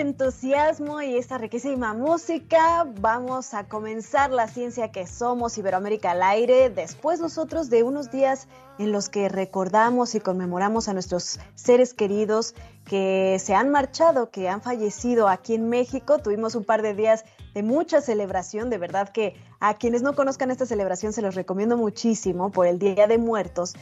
entusiasmo y esta riquísima música vamos a comenzar la ciencia que somos Iberoamérica al aire. Después nosotros de unos días en los que recordamos y conmemoramos a nuestros seres queridos que se han marchado, que han fallecido aquí en México. Tuvimos un par de días de mucha celebración, de verdad que a quienes no conozcan esta celebración se los recomiendo muchísimo por el Día de Muertos.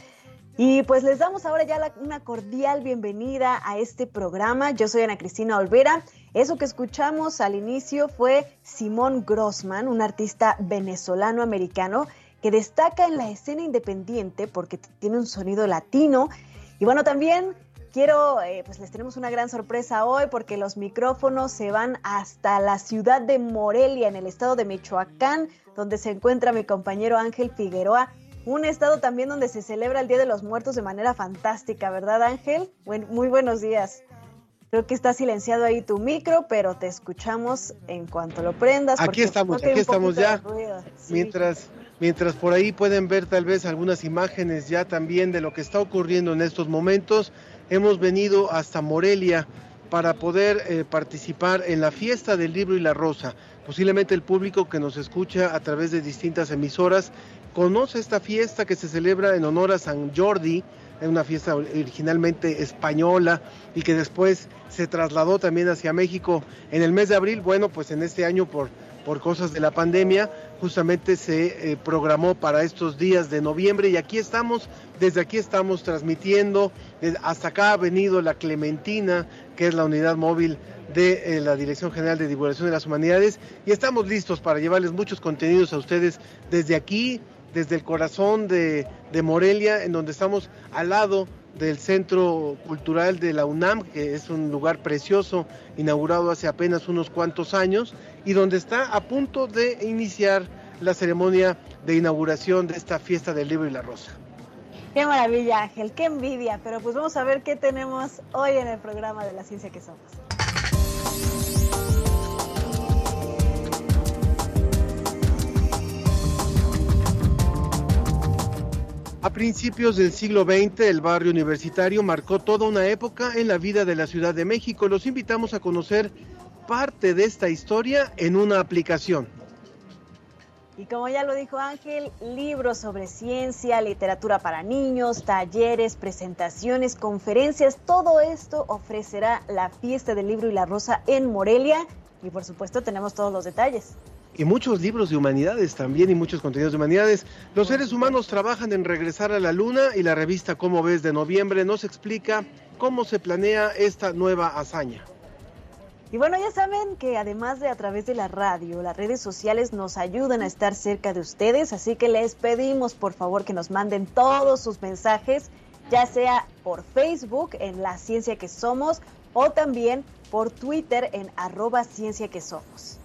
Y pues les damos ahora ya la- una cordial bienvenida a este programa. Yo soy Ana Cristina Olvera. Eso que escuchamos al inicio fue Simón Grossman, un artista venezolano-americano que destaca en la escena independiente porque tiene un sonido latino. Y bueno, también quiero, eh, pues les tenemos una gran sorpresa hoy porque los micrófonos se van hasta la ciudad de Morelia, en el estado de Michoacán, donde se encuentra mi compañero Ángel Figueroa. Un estado también donde se celebra el Día de los Muertos de manera fantástica, ¿verdad Ángel? Buen- muy buenos días. Creo que está silenciado ahí tu micro, pero te escuchamos en cuanto lo prendas. Aquí estamos, aquí estamos ya. Sí. Mientras, mientras por ahí pueden ver tal vez algunas imágenes ya también de lo que está ocurriendo en estos momentos, hemos venido hasta Morelia para poder eh, participar en la fiesta del libro y la rosa. Posiblemente el público que nos escucha a través de distintas emisoras conoce esta fiesta que se celebra en honor a San Jordi, una fiesta originalmente española y que después se trasladó también hacia México en el mes de abril. Bueno, pues en este año por, por cosas de la pandemia justamente se eh, programó para estos días de noviembre y aquí estamos, desde aquí estamos transmitiendo, hasta acá ha venido la Clementina, que es la unidad móvil de eh, la Dirección General de Divulgación de las Humanidades y estamos listos para llevarles muchos contenidos a ustedes desde aquí, desde el corazón de, de Morelia, en donde estamos al lado del Centro Cultural de la UNAM, que es un lugar precioso, inaugurado hace apenas unos cuantos años, y donde está a punto de iniciar la ceremonia de inauguración de esta fiesta del libro y la rosa. Qué maravilla, Ángel, qué envidia. Pero pues vamos a ver qué tenemos hoy en el programa de la ciencia que somos. A principios del siglo XX, el barrio universitario marcó toda una época en la vida de la Ciudad de México. Los invitamos a conocer parte de esta historia en una aplicación. Y como ya lo dijo Ángel, libros sobre ciencia, literatura para niños, talleres, presentaciones, conferencias, todo esto ofrecerá la fiesta del libro y la rosa en Morelia. Y por supuesto tenemos todos los detalles. Y muchos libros de humanidades también y muchos contenidos de humanidades. Los seres humanos trabajan en regresar a la luna y la revista Cómo ves de noviembre nos explica cómo se planea esta nueva hazaña. Y bueno, ya saben que además de a través de la radio, las redes sociales nos ayudan a estar cerca de ustedes, así que les pedimos por favor que nos manden todos sus mensajes, ya sea por Facebook en La Ciencia que Somos o también por Twitter en arroba Ciencia que Somos.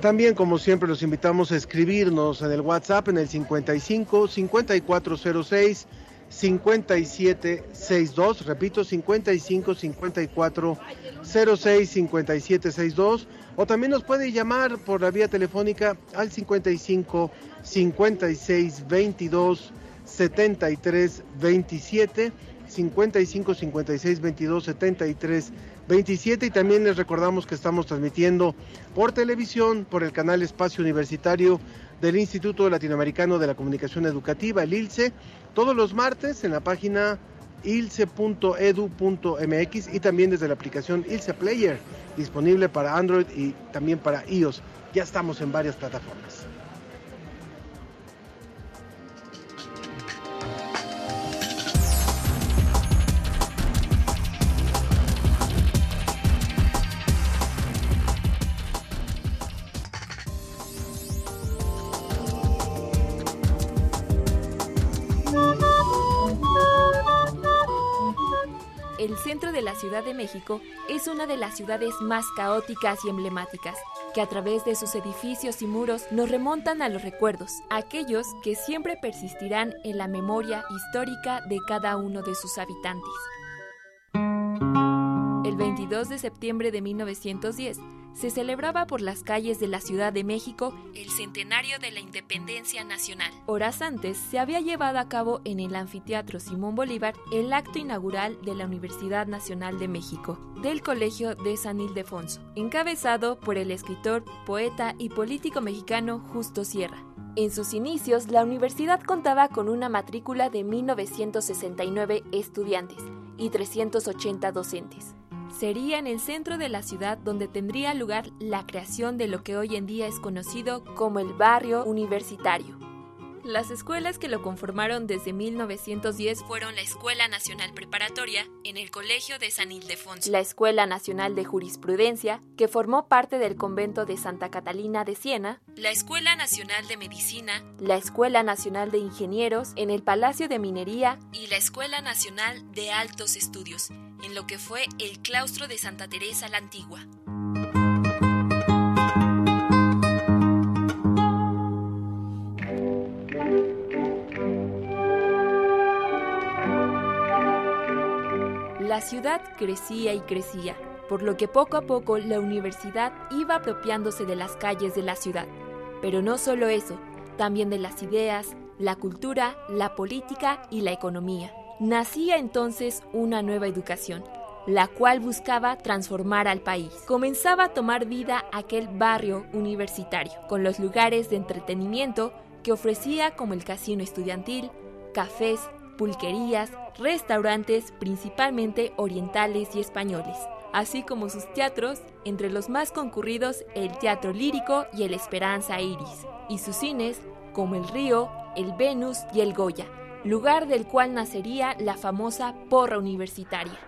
También, como siempre, los invitamos a escribirnos en el WhatsApp en el 55 5406 5762. Repito, 55 54 06 5762. O también nos puede llamar por la vía telefónica al 55 56 22 73 27. 55 56 22 73 27 y también les recordamos que estamos transmitiendo por televisión por el canal Espacio Universitario del Instituto Latinoamericano de la Comunicación Educativa, el ILCE, todos los martes en la página ilce.edu.mx y también desde la aplicación ILCE Player, disponible para Android y también para iOS. Ya estamos en varias plataformas. La Ciudad de México es una de las ciudades más caóticas y emblemáticas, que a través de sus edificios y muros nos remontan a los recuerdos, aquellos que siempre persistirán en la memoria histórica de cada uno de sus habitantes. El 22 de septiembre de 1910 se celebraba por las calles de la Ciudad de México el centenario de la independencia nacional. Horas antes se había llevado a cabo en el anfiteatro Simón Bolívar el acto inaugural de la Universidad Nacional de México, del Colegio de San Ildefonso, encabezado por el escritor, poeta y político mexicano Justo Sierra. En sus inicios, la universidad contaba con una matrícula de 1969 estudiantes y 380 docentes sería en el centro de la ciudad donde tendría lugar la creación de lo que hoy en día es conocido como el barrio universitario. Las escuelas que lo conformaron desde 1910 fueron la Escuela Nacional Preparatoria en el Colegio de San Ildefonso, la Escuela Nacional de Jurisprudencia, que formó parte del convento de Santa Catalina de Siena, la Escuela Nacional de Medicina, la Escuela Nacional de Ingenieros en el Palacio de Minería. Y la Escuela Nacional de Altos Estudios, en lo que fue el claustro de Santa Teresa la Antigua. La ciudad crecía y crecía, por lo que poco a poco la universidad iba apropiándose de las calles de la ciudad. Pero no solo eso, también de las ideas, la cultura, la política y la economía. Nacía entonces una nueva educación, la cual buscaba transformar al país. Comenzaba a tomar vida aquel barrio universitario, con los lugares de entretenimiento que ofrecía como el casino estudiantil, cafés, pulquerías, restaurantes principalmente orientales y españoles, así como sus teatros, entre los más concurridos el Teatro Lírico y el Esperanza Iris, y sus cines como el Río, el Venus y el Goya, lugar del cual nacería la famosa porra universitaria.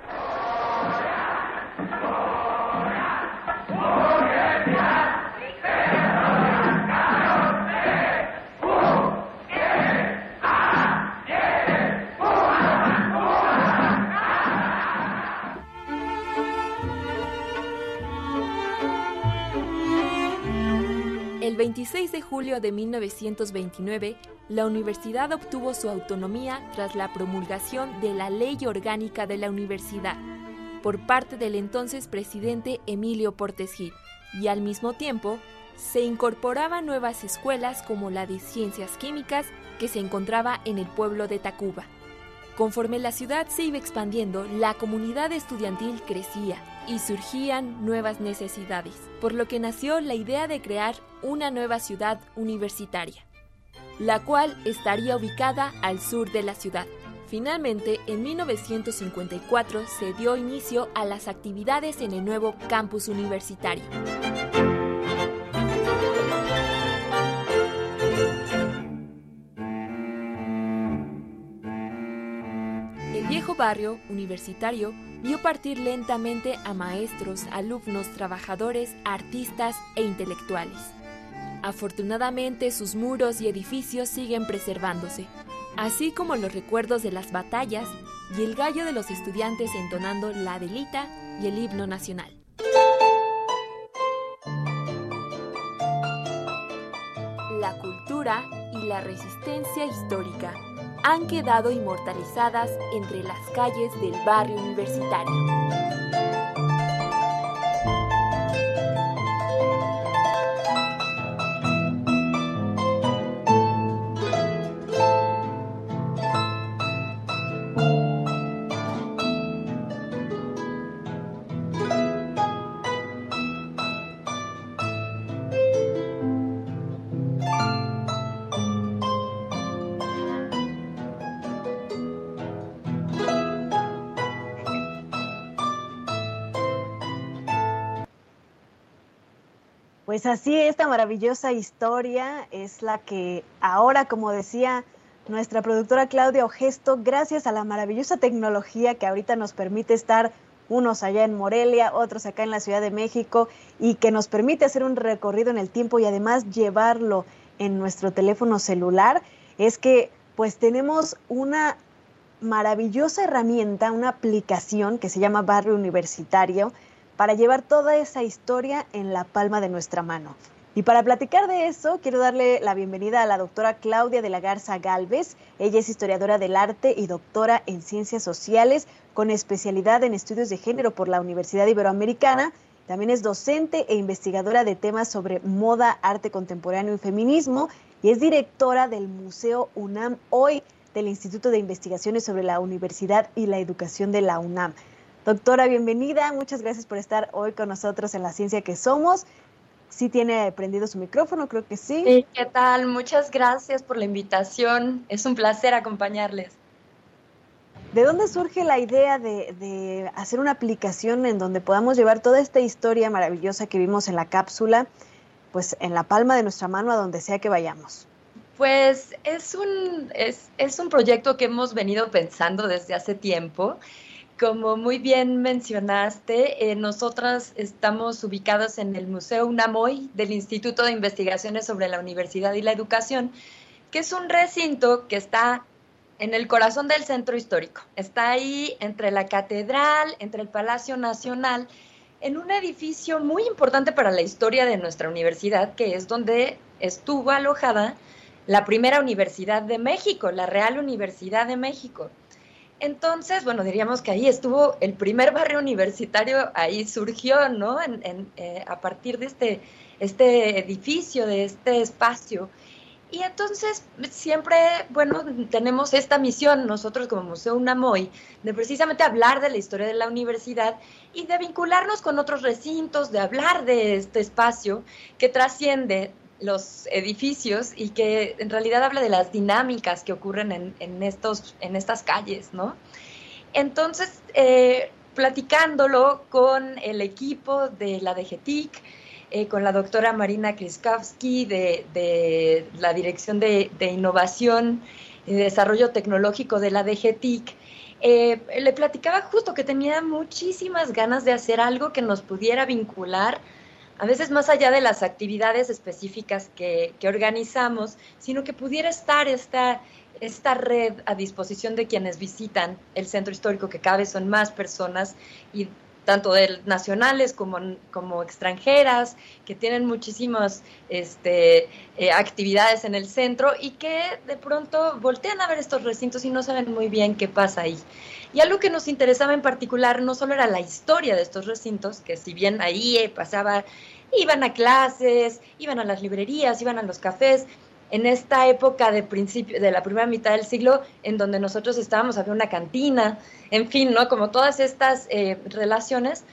26 de julio de 1929, la universidad obtuvo su autonomía tras la promulgación de la Ley Orgánica de la Universidad por parte del entonces presidente Emilio Portes Gil, y al mismo tiempo se incorporaban nuevas escuelas como la de Ciencias Químicas que se encontraba en el pueblo de Tacuba. Conforme la ciudad se iba expandiendo, la comunidad estudiantil crecía y surgían nuevas necesidades, por lo que nació la idea de crear una nueva ciudad universitaria la cual estaría ubicada al sur de la ciudad. Finalmente, en 1954 se dio inicio a las actividades en el nuevo campus universitario. Barrio universitario vio partir lentamente a maestros, alumnos, trabajadores, artistas e intelectuales. Afortunadamente sus muros y edificios siguen preservándose, así como los recuerdos de las batallas y el gallo de los estudiantes entonando la delita y el himno nacional. La cultura y la resistencia histórica han quedado inmortalizadas entre las calles del barrio universitario. Pues así, esta maravillosa historia es la que ahora, como decía nuestra productora Claudia Ogesto, gracias a la maravillosa tecnología que ahorita nos permite estar unos allá en Morelia, otros acá en la Ciudad de México, y que nos permite hacer un recorrido en el tiempo y además llevarlo en nuestro teléfono celular, es que pues tenemos una maravillosa herramienta, una aplicación que se llama Barrio Universitario para llevar toda esa historia en la palma de nuestra mano. Y para platicar de eso, quiero darle la bienvenida a la doctora Claudia de la Garza Galvez. Ella es historiadora del arte y doctora en ciencias sociales con especialidad en estudios de género por la Universidad Iberoamericana. También es docente e investigadora de temas sobre moda, arte contemporáneo y feminismo y es directora del Museo UNAM Hoy del Instituto de Investigaciones sobre la Universidad y la Educación de la UNAM. Doctora, bienvenida. Muchas gracias por estar hoy con nosotros en La Ciencia que Somos. Sí tiene prendido su micrófono, creo que sí. Sí, ¿qué tal? Muchas gracias por la invitación. Es un placer acompañarles. ¿De dónde surge la idea de, de, hacer una aplicación en donde podamos llevar toda esta historia maravillosa que vimos en la cápsula, pues en la palma de nuestra mano a donde sea que vayamos? Pues es un, es, es un proyecto que hemos venido pensando desde hace tiempo como muy bien mencionaste, eh, nosotras estamos ubicadas en el Museo UNAMOY del Instituto de Investigaciones sobre la Universidad y la Educación, que es un recinto que está en el corazón del centro histórico. Está ahí entre la catedral, entre el Palacio Nacional, en un edificio muy importante para la historia de nuestra universidad, que es donde estuvo alojada la primera universidad de México, la Real Universidad de México. Entonces, bueno, diríamos que ahí estuvo el primer barrio universitario, ahí surgió, ¿no? En, eh, a partir de este, este edificio, de este espacio. Y entonces siempre, bueno, tenemos esta misión nosotros como Museo UNAMOY de precisamente hablar de la historia de la universidad y de vincularnos con otros recintos, de hablar de este espacio que trasciende los edificios y que en realidad habla de las dinámicas que ocurren en, estos, en estas calles, ¿no? Entonces, eh, platicándolo con el equipo de la DGTIC, eh, con la doctora Marina Kriskowski de, la Dirección de, de, Innovación y Desarrollo Tecnológico de la DGTIC, eh, le platicaba justo que tenía muchísimas ganas de hacer algo que nos pudiera vincular a veces más allá de las actividades específicas que, organizamos, sino que pudiera estar esta, esta red a disposición de quienes visitan el centro histórico, que cada vez son más personas y tanto de nacionales como, como extranjeras, que tienen muchísimas este, eh, actividades en el centro y que de pronto voltean a ver estos recintos y no saben muy bien qué pasa ahí. Y algo que nos interesaba en particular no solo era la historia de estos recintos, que si bien ahí eh, pasaba, iban a clases, iban a las librerías, iban a los cafés, en esta época de principio, de la primera mitad del siglo, en donde nosotros estábamos, había una cantina, en fin, ¿no? Como todas estas eh, relaciones,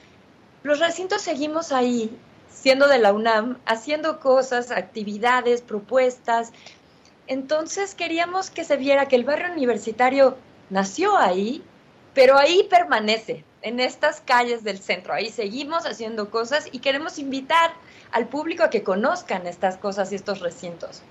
los recintos seguimos ahí, siendo de la UNAM, haciendo cosas, actividades, propuestas. Entonces queríamos que se viera que el barrio universitario nació ahí, pero ahí permanece, en estas calles del centro. Ahí seguimos haciendo cosas y queremos invitar al público a que conozcan estas cosas y estos recintos.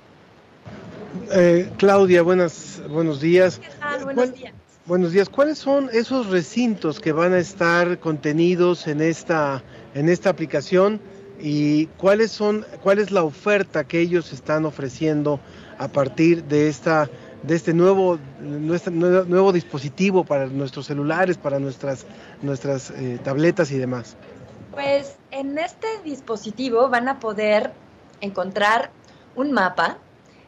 Eh, Claudia, buenas, buenos días. ¿Qué tal? Buenos días. Buenos días. ¿Cuáles son esos recintos que van a estar contenidos en esta, en esta aplicación y cuáles son, cuál es la oferta que ellos están ofreciendo a partir de esta, de este nuevo, nuestro, nuevo dispositivo para nuestros celulares, para nuestras, nuestras eh, tabletas y demás? Pues en este dispositivo van a poder encontrar un mapa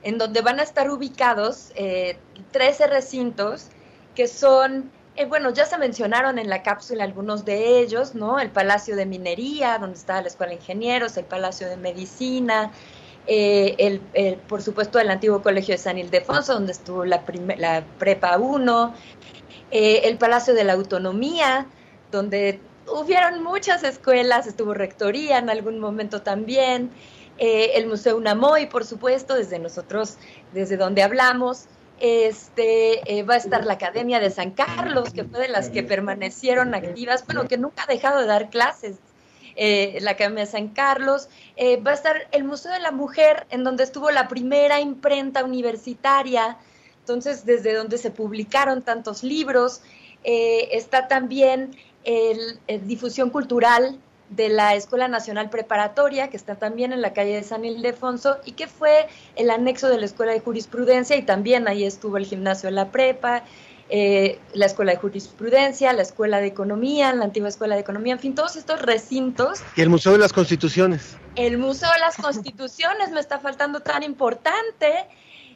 en donde van a estar ubicados eh, 13 recintos que son, eh, bueno, ya se mencionaron en la cápsula algunos de ellos, ¿no? El Palacio de Minería, donde estaba la Escuela de Ingenieros, el Palacio de Medicina, eh, el, por supuesto el antiguo Colegio de San Ildefonso, donde estuvo la, la Prepa 1, eh, el Palacio de la Autonomía, donde hubieron muchas escuelas, estuvo Rectoría en algún momento también, eh, el Museo Unamoy, por supuesto, desde nosotros, desde donde hablamos. Este, eh, va a estar la Academia de San Carlos, que fue de las que permanecieron activas, bueno, que nunca ha dejado de dar clases, eh, la Academia de San Carlos. Va a estar el Museo de la Mujer, en donde estuvo la primera imprenta universitaria, entonces desde donde se publicaron tantos libros. está también el, el difusión cultural, de la Escuela Nacional Preparatoria, que está también en la calle de San Ildefonso, y que fue el anexo de la Escuela de Jurisprudencia, y también ahí estuvo el gimnasio de la prepa, eh, la Escuela de Jurisprudencia, la Escuela de Economía, la antigua Escuela de Economía, en fin, todos estos recintos. Y el Museo de las Constituciones. El Museo de las Constituciones me está faltando tan importante,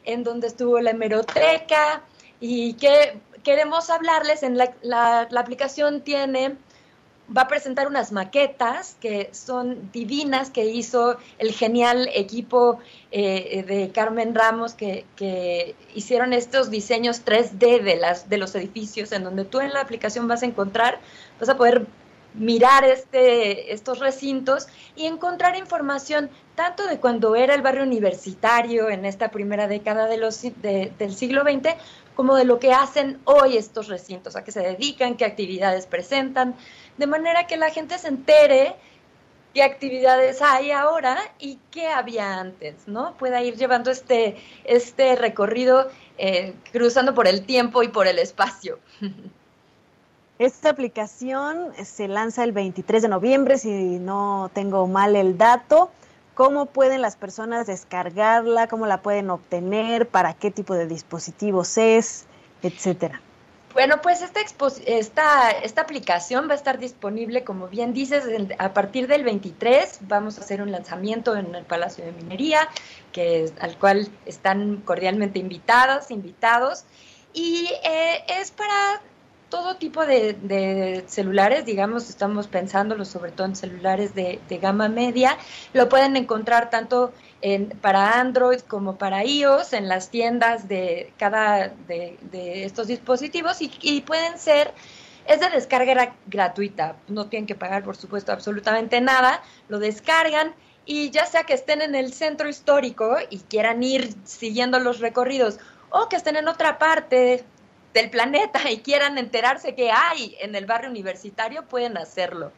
en donde estuvo la hemeroteca y que queremos hablarles, en la, la, la aplicación tiene va a presentar unas maquetas que son divinas que hizo el genial equipo eh, de Carmen Ramos que, hicieron estos diseños 3D de, las, de los edificios en donde tú en la aplicación vas a encontrar, vas a poder mirar este, estos recintos y encontrar información tanto de cuando era el barrio universitario en esta primera década de los, de, del siglo XX, como de lo que hacen hoy estos recintos, a qué se dedican, qué actividades presentan, de manera que la gente se entere qué actividades hay ahora y qué había antes, ¿no? Pueda ir llevando este, este recorrido eh, cruzando por el tiempo y por el espacio. Esta aplicación se lanza el 23 de noviembre, si no tengo mal el dato. ¿Cómo pueden las personas descargarla? ¿Cómo la pueden obtener? ¿Para qué tipo de dispositivos es? Etcétera. Bueno, pues esta, esta, esta aplicación va a estar disponible, como bien dices, a partir del 23. Vamos a hacer un lanzamiento en el Palacio de Minería, que al cual están cordialmente invitadas, invitados. Y eh, es para todo tipo de, celulares, digamos, estamos pensándolo sobre todo en celulares de, gama media. Lo pueden encontrar tanto en, para Android como para iOS en las tiendas de cada de, estos dispositivos y, pueden ser, es de descarga gratuita, no tienen que pagar por supuesto absolutamente nada, lo descargan y ya sea que estén en el centro histórico y quieran ir siguiendo los recorridos o que estén en otra parte del planeta y quieran enterarse que hay en el barrio universitario, pueden hacerlo.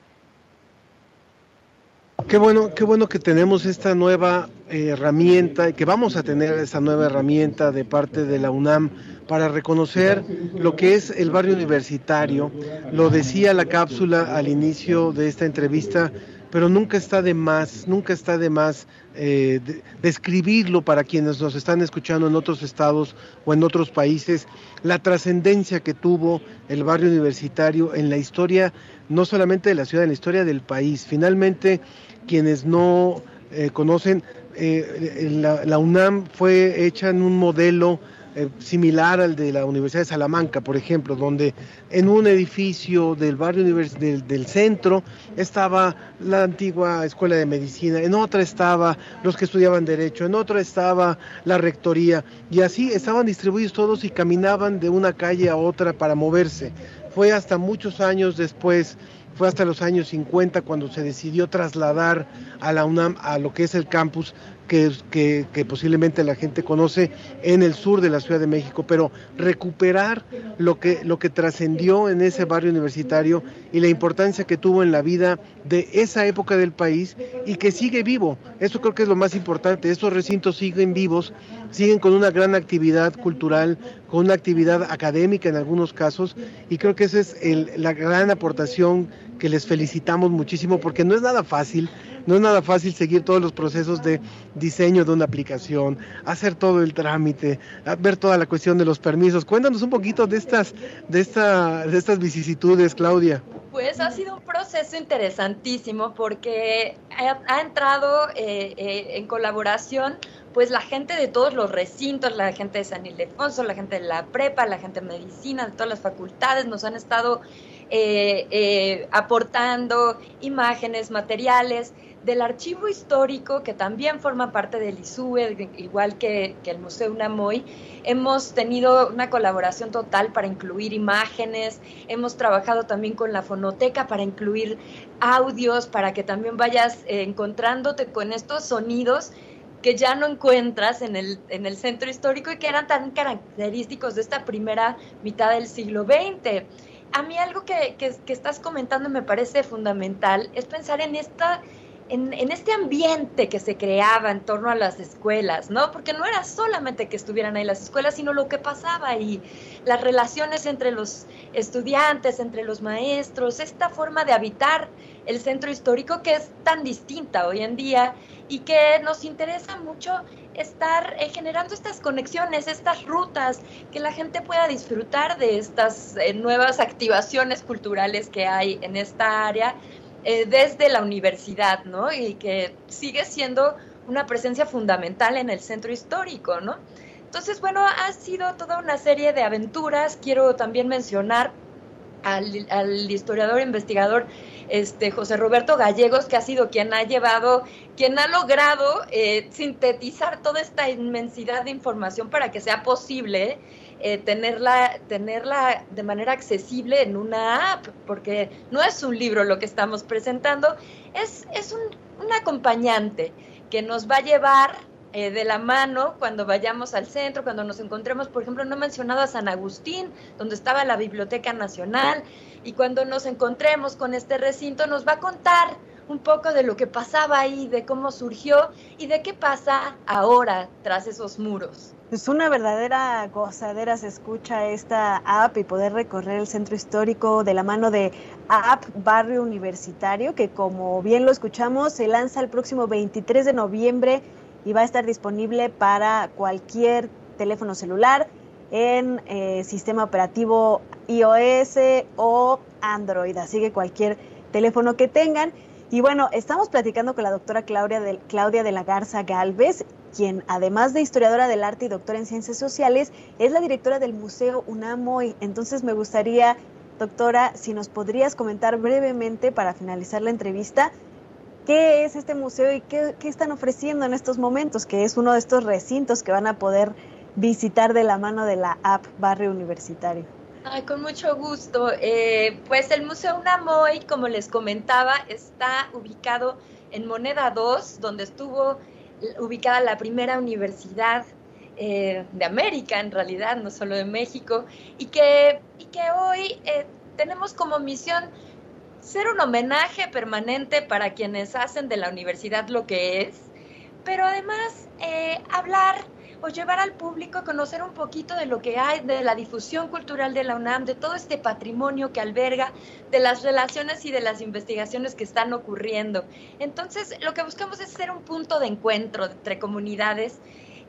Qué bueno, qué bueno que tenemos esta nueva eh, herramienta que vamos a tener esta nueva herramienta de parte de la UNAM para reconocer lo que es el barrio universitario. Lo decía la cápsula al inicio de esta entrevista, pero nunca está de más, nunca está de más eh, describirlo para quienes nos están escuchando en otros estados o en otros países, la trascendencia que tuvo el barrio universitario en la historia, no solamente de la ciudad, en la historia del país. Finalmente, quienes no eh, conocen, eh, la UNAM fue hecha en un modelo eh, similar al de la Universidad de Salamanca, por ejemplo, donde en un edificio del barrio del, del, centro estaba la antigua escuela de medicina, en otra estaba los que estudiaban derecho, en otra estaba la rectoría, y así estaban distribuidos todos y caminaban de una calle a otra para moverse. Fue hasta muchos años después fue hasta los años 50 cuando se decidió trasladar a la UNAM a lo que es el campus que, posiblemente la gente conoce en el sur de la Ciudad de México, pero recuperar lo que, lo que trascendió en ese barrio universitario y la importancia que tuvo en la vida de esa época del país y que sigue vivo. Eso creo que es lo más importante. Estos recintos siguen vivos, siguen con una gran actividad cultural, con una actividad académica en algunos casos, y creo que esa es el, la gran aportación que les felicitamos muchísimo porque no es nada fácil no es nada fácil seguir todos los procesos de diseño de una aplicación, hacer todo el trámite, ver toda la cuestión de los permisos. Cuéntanos un poquito de estas, de esta, de estas vicisitudes, Claudia. Pues ha sido un proceso interesantísimo porque ha, entrado eh, eh, en colaboración pues la gente de todos los recintos, la gente de San Ildefonso, la gente de la prepa, la gente de medicina, de todas las facultades, nos han estado eh, aportando imágenes, materiales del archivo histórico, que también forma parte del ISUE, igual que, el Museo Unamoy, hemos tenido una colaboración total para incluir imágenes, hemos trabajado también con la fonoteca para incluir audios, para que también vayas eh, encontrándote con estos sonidos que ya no encuentras en el, en el centro histórico y que eran tan característicos de esta primera mitad del siglo XX. A mí algo que, que, que estás comentando me parece fundamental es pensar en esta en, este ambiente que se creaba en torno a las escuelas, ¿no? Porque no era solamente que estuvieran ahí las escuelas, sino lo que pasaba ahí, las relaciones entre los estudiantes, entre los maestros, esta forma de habitar el centro histórico que es tan distinta hoy en día y que nos interesa mucho estar eh, generando estas conexiones, estas rutas, que la gente pueda disfrutar de estas eh, nuevas activaciones culturales que hay en esta área eh, desde la universidad, ¿no? Y que sigue siendo una presencia fundamental en el centro histórico, ¿no? Entonces, bueno, ha sido toda una serie de aventuras. Quiero también mencionar al, historiador investigador este, José Roberto Gallegos, que ha sido quien ha llevado, quien ha logrado eh, sintetizar toda esta inmensidad de información para que sea posible eh, tenerla, tenerla de manera accesible en una app, porque no es un libro lo que estamos presentando, es, es un, acompañante que nos va a llevar eh, de la mano cuando vayamos al centro, cuando nos encontremos, por ejemplo, no he mencionado a San Agustín, donde estaba la Biblioteca Nacional, y cuando nos encontremos con este recinto nos va a contar un poco de lo que pasaba ahí, de cómo surgió y de qué pasa ahora tras esos muros. Es una verdadera gozadera, se escucha esta app y poder recorrer el centro histórico de la mano de App Barrio Universitario, que como bien lo escuchamos, se lanza el próximo 23 de noviembre y va a estar disponible para cualquier teléfono celular en eh, sistema operativo iOS o Android, así que cualquier teléfono que tengan. Y bueno, estamos platicando con la doctora Claudia de, Claudia de la Garza Galvez quien además de historiadora del arte y doctora en ciencias sociales, es la directora del Museo UNAMOY. Entonces me gustaría, doctora, si nos podrías comentar brevemente para finalizar la entrevista, qué es este museo y qué, están ofreciendo en estos momentos, que es uno de estos recintos que van a poder visitar de la mano de la app Barrio Universitario. Ay, con mucho gusto. Eh, pues el Museo UNAMOY, como les comentaba, está ubicado en Moneda 2, donde estuvo ubicada la primera universidad eh, de América, en realidad, no solo de México, y que, y que hoy eh, tenemos como misión ser un homenaje permanente para quienes hacen de la universidad lo que es, pero además eh, hablar o llevar al público a conocer un poquito de lo que hay, de la difusión cultural de la UNAM, de todo este patrimonio que alberga, de las relaciones y de las investigaciones que están ocurriendo. Entonces, lo que buscamos es ser un punto de encuentro entre comunidades.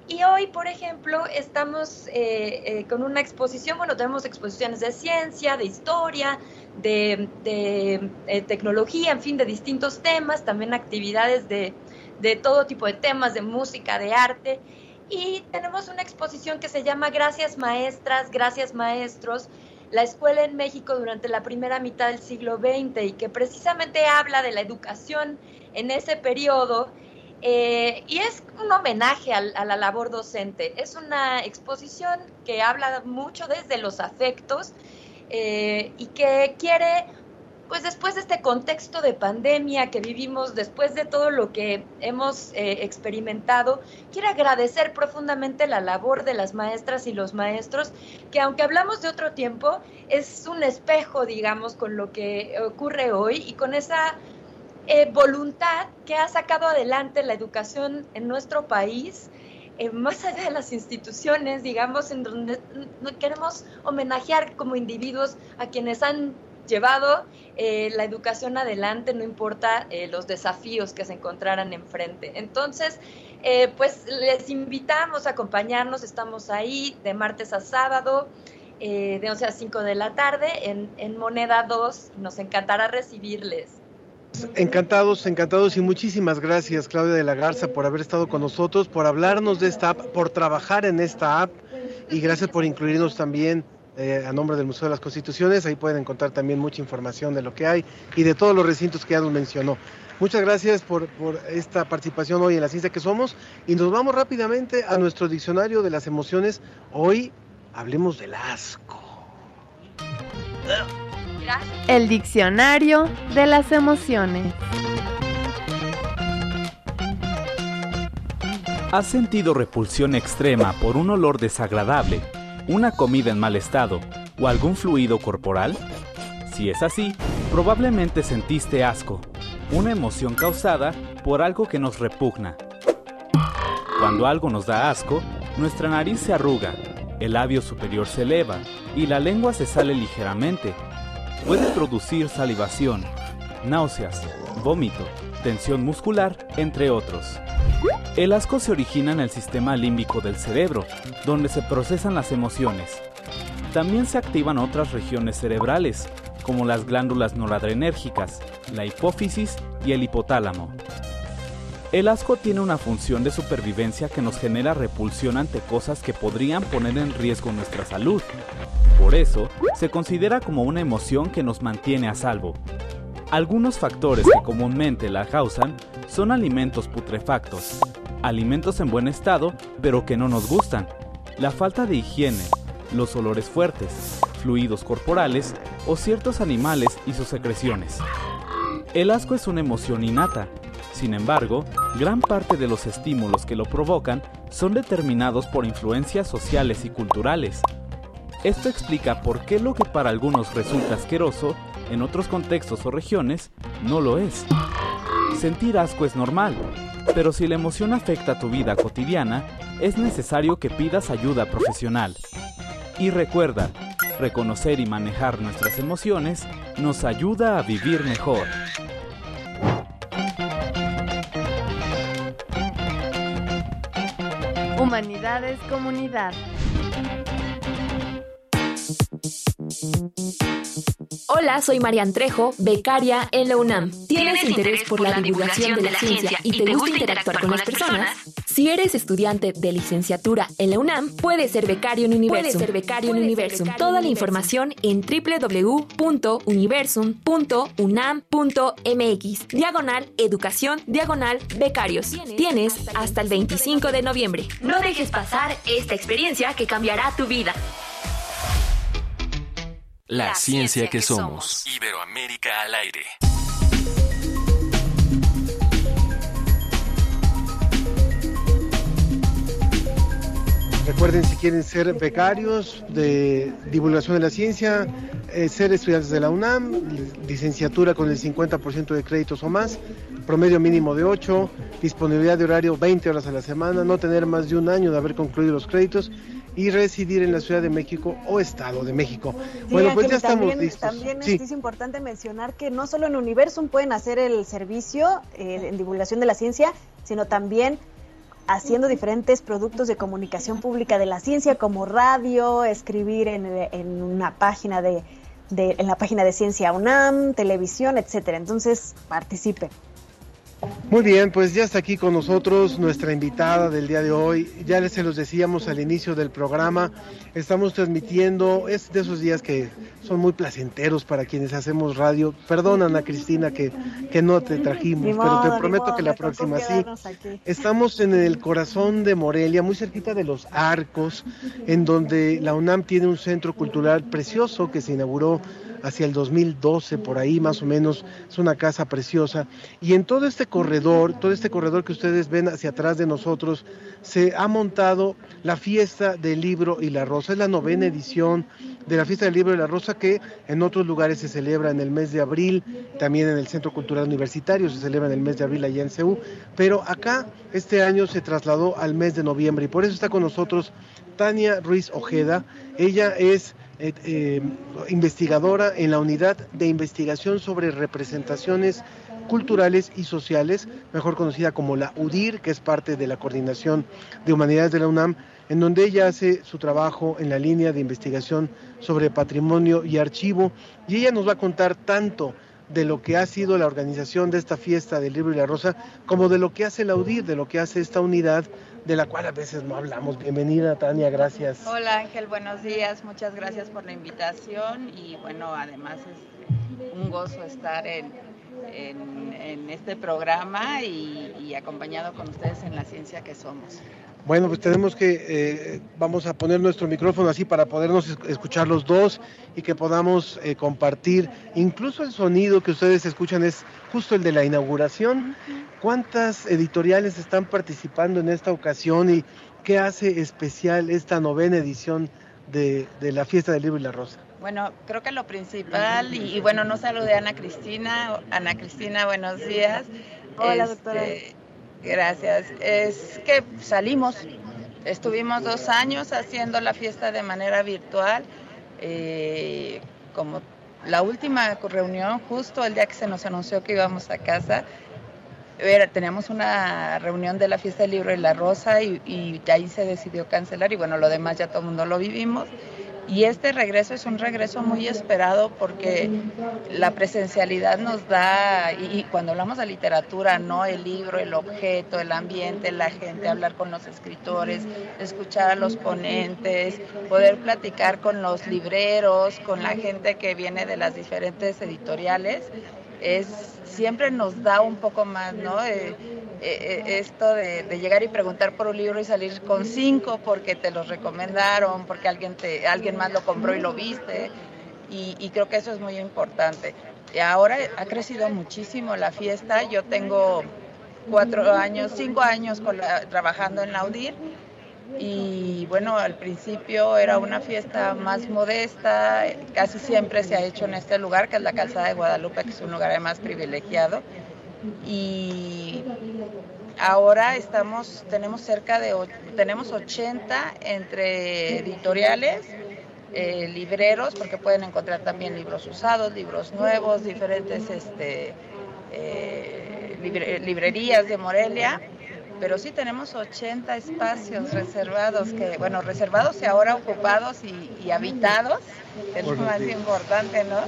Y hoy, por ejemplo, estamos eh, eh, con una exposición, bueno, tenemos exposiciones de ciencia, de historia, de, eh, tecnología, en fin, de distintos temas, también actividades de, de todo tipo de temas, de música, de arte. Y tenemos una exposición que se llama Gracias Maestras, Gracias Maestros, la escuela en México durante la primera mitad del siglo XX y que precisamente habla de la educación en ese periodo eh, y es un homenaje a, la labor docente. Es una exposición que habla mucho desde los afectos eh, y que quiere pues después de este contexto de pandemia que vivimos, después de todo lo que hemos eh, experimentado, quiero agradecer profundamente la labor de las maestras y los maestros, que aunque hablamos de otro tiempo, es un espejo, digamos, con lo que ocurre hoy y con esa eh, voluntad que ha sacado adelante la educación en nuestro país. Eh, más allá de las instituciones, digamos, en donde queremos homenajear como individuos a quienes han llevado eh, la educación adelante, no importa eh, los desafíos que se encontraran enfrente. Entonces, eh, pues les invitamos a acompañarnos, estamos ahí de martes a sábado. de 11 a 5 de la tarde en, en Moneda 2. Nos encantará recibirles. Encantados, encantados y muchísimas gracias Claudia de la Garza por haber estado con nosotros, por hablarnos de esta app, por trabajar en esta app y gracias por incluirnos también eh, a nombre del Museo de las Constituciones. Ahí pueden encontrar también mucha información de lo que hay y de todos los recintos que ya nos mencionó. Muchas gracias por, por, esta participación hoy en la ciencia que somos y nos vamos rápidamente a nuestro diccionario de las emociones. Hoy hablemos del asco. El diccionario de las emociones. ¿Has sentido repulsión extrema por un olor desagradable una comida en mal estado o algún fluido corporal? Si es así, probablemente sentiste asco. una emoción causada por algo que nos repugna. Cuando algo nos da asco, nuestra nariz se arruga, el labio superior se eleva y la lengua se sale ligeramente. Puede producir salivación, náuseas, vómito, tensión muscular, entre otros. El asco se origina en el sistema límbico del cerebro, donde se procesan las emociones. También se activan otras regiones cerebrales, como las glándulas noradrenérgicas, la hipófisis y el hipotálamo. El asco tiene una función de supervivencia que nos genera repulsión ante cosas que podrían poner en riesgo nuestra salud. Por eso, se considera como una emoción que nos mantiene a salvo. Algunos factores que comúnmente la causan son alimentos putrefactos, alimentos en buen estado pero que no nos gustan, la falta de higiene, los olores fuertes, fluidos corporales o ciertos animales y sus secreciones. El asco es una emoción innata, sin embargo, gran parte de los estímulos que lo provocan son determinados por influencias sociales y culturales. Esto explica por qué lo que para algunos resulta asqueroso, en otros contextos o regiones, no lo es. Sentir asco es normal, pero si la emoción afecta tu vida cotidiana, es necesario que pidas ayuda profesional. Y recuerda, reconocer y manejar nuestras emociones nos ayuda a vivir mejor. Humanidades Comunidad. Hola, soy Marian Trejo, becaria en la UNAM. ¿Tienes interés por la divulgación de la ciencia y te gusta interactuar con las personas? Si eres estudiante de licenciatura en la UNAM, puedes ser becario en Universum. Puedes ser becario en Universum. Toda la información en www.universum.unam.mx. Diagonal Educación, diagonal Becarios. Tienes hasta el 25 de noviembre. No dejes pasar esta experiencia que cambiará tu vida. La, ciencia, que, somos. Iberoamérica al aire. Recuerden si quieren ser becarios de divulgación de la ciencia, eh, ser estudiantes de la UNAM, licenciatura con el 50% de créditos o más, promedio mínimo de 8, disponibilidad de horario 20 horas a la semana, no tener más de un año de haber concluido los créditos y residir en la Ciudad de México o Estado de México. Sí, bueno, pues ya estamos también, listos. También Sí. es, importante mencionar que no solo en Universum pueden hacer el servicio eh, en divulgación de la ciencia, sino también haciendo diferentes productos de comunicación pública de la ciencia, como radio, escribir en, en una página de, de- en la página de Ciencia UNAM, televisión, etcétera. Entonces, participe. Muy bien, pues ya está aquí con nosotros nuestra invitada del día de hoy. Ya les se los decíamos al inicio del programa, estamos transmitiendo, es de esos días que son muy placenteros para quienes hacemos radio. Perdona, Ana Cristina, que, que no te trajimos, pero te prometo modo, que la próxima sí. aquí. Estamos en el corazón de Morelia, muy cerquita de los Arcos, en donde la UNAM tiene un centro cultural precioso que se inauguró hacia el 2012, por ahí más o menos, es una casa preciosa. Y en todo este corredor, todo este corredor que ustedes ven hacia atrás de nosotros, se ha montado la fiesta del libro y la rosa. Es la novena edición de la fiesta del libro y la rosa que en otros lugares se celebra en el mes de abril, también en el Centro Cultural Universitario se celebra en el mes de abril allá en CEU, pero acá este año se trasladó al mes de noviembre y por eso está con nosotros Tania Ruiz Ojeda. Ella es eh, eh, investigadora en la unidad de investigación sobre representaciones culturales y sociales, mejor conocida como la UDIR, que es parte de la Coordinación de Humanidades de la UNAM, en donde ella hace su trabajo en la línea de investigación sobre patrimonio y archivo, y ella nos va a contar tanto de lo que ha sido la organización de esta fiesta del libro y la rosa, como de lo que hace la UDIR, de lo que hace esta unidad, de la cual a veces no hablamos. Bienvenida, Tania, gracias. Hola Ángel, buenos días, muchas gracias por la invitación y bueno, además es un gozo estar en, en- este programa y acompañado con ustedes en la ciencia que somos. Bueno, pues tenemos que, eh, vamos a poner nuestro micrófono así para podernos es- escuchar los dos y que podamos eh, compartir. Incluso el sonido que ustedes escuchan es justo el de la inauguración. ¿Cuántas editoriales están participando en esta ocasión y qué hace especial esta novena edición de, de la Fiesta del Libro y la Rosa? Bueno, creo que lo principal, y, y bueno, no saludé a Ana Cristina. Ana Cristina, buenos días. Hola, doctora. Gracias. Es que salimos, estuvimos dos años haciendo la fiesta de manera virtual. eh, como la última reunión, justo el día que se nos anunció que íbamos a casa, era- teníamos una reunión de la fiesta del libro y la rosa y, y ahí se decidió cancelar y bueno, lo demás ya todo el mundo lo vivimos. Y este regreso es un regreso muy esperado porque la presencialidad nos da, y, cuando hablamos de literatura, no el libro, el objeto, el ambiente, la gente, hablar con los escritores, escuchar a los ponentes, poder platicar con los libreros, con la gente que viene de las diferentes editoriales, es siempre nos da un poco más, ¿no? Eh, eh, eh, esto de, llegar y preguntar por un libro y salir con cinco porque te los recomendaron, porque alguien, te, alguien más lo compró y lo viste. Y, y creo que eso es muy importante. Y ahora ha crecido muchísimo la fiesta. Yo tengo cuatro años, cinco años con la- trabajando en la UDIR. Y bueno, al principio era una fiesta más modesta, casi siempre se ha hecho en este lugar, que es la Calzada de Guadalupe, que es un lugar además privilegiado. Y ahora estamos, tenemos cerca de, tenemos 80 entre editoriales, eh, libreros, porque pueden encontrar también libros usados, libros nuevos, diferentes este, eh, libre- librerías de Morelia pero sí tenemos 80 espacios reservados, que bueno, reservados y ahora ocupados y, y habitados, que es lo más importante, ¿no?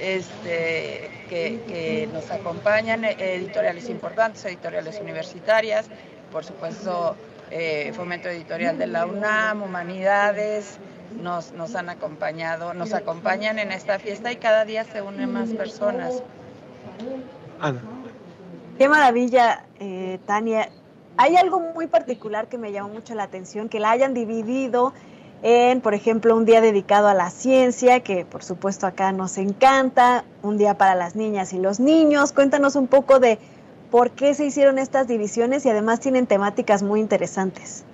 Este, que, que nos acompañan eh, editoriales importantes, editoriales universitarias, por supuesto, eh, Fomento Editorial de la UNAM, Humanidades, nos, nos han acompañado, nos acompañan en esta fiesta y cada día se unen más personas. Ana. Qué maravilla, eh, Tania. Hay algo muy particular que me llamó mucho la atención, que la hayan dividido en, por ejemplo, un día dedicado a la ciencia, que por supuesto acá nos encanta, un día para las niñas y los niños. Cuéntanos un poco de por qué se hicieron estas divisiones y además tienen temáticas muy interesantes.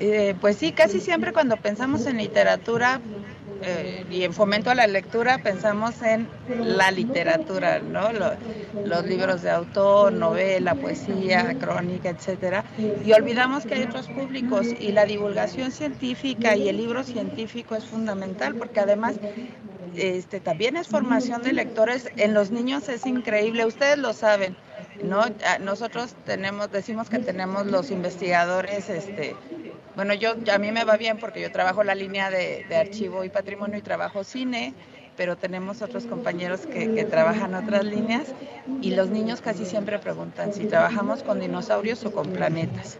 Eh, pues sí, casi siempre cuando pensamos en literatura eh, y en fomento a la lectura pensamos en la literatura, ¿no? Lo- los libros de autor, novela, poesía, crónica, etcétera, y olvidamos que hay otros públicos y la divulgación científica y el libro científico es fundamental porque además este, también es formación de lectores. En los niños es increíble, ustedes lo saben, ¿no? Ah, Nosotros tenemos, decimos que tenemos los investigadores, este, bueno, yo a mí me va bien porque yo trabajo la línea de, archivo y patrimonio y trabajo cine, pero tenemos otros compañeros que trabajan otras líneas y los niños casi siempre preguntan si trabajamos con dinosaurios o con planetas.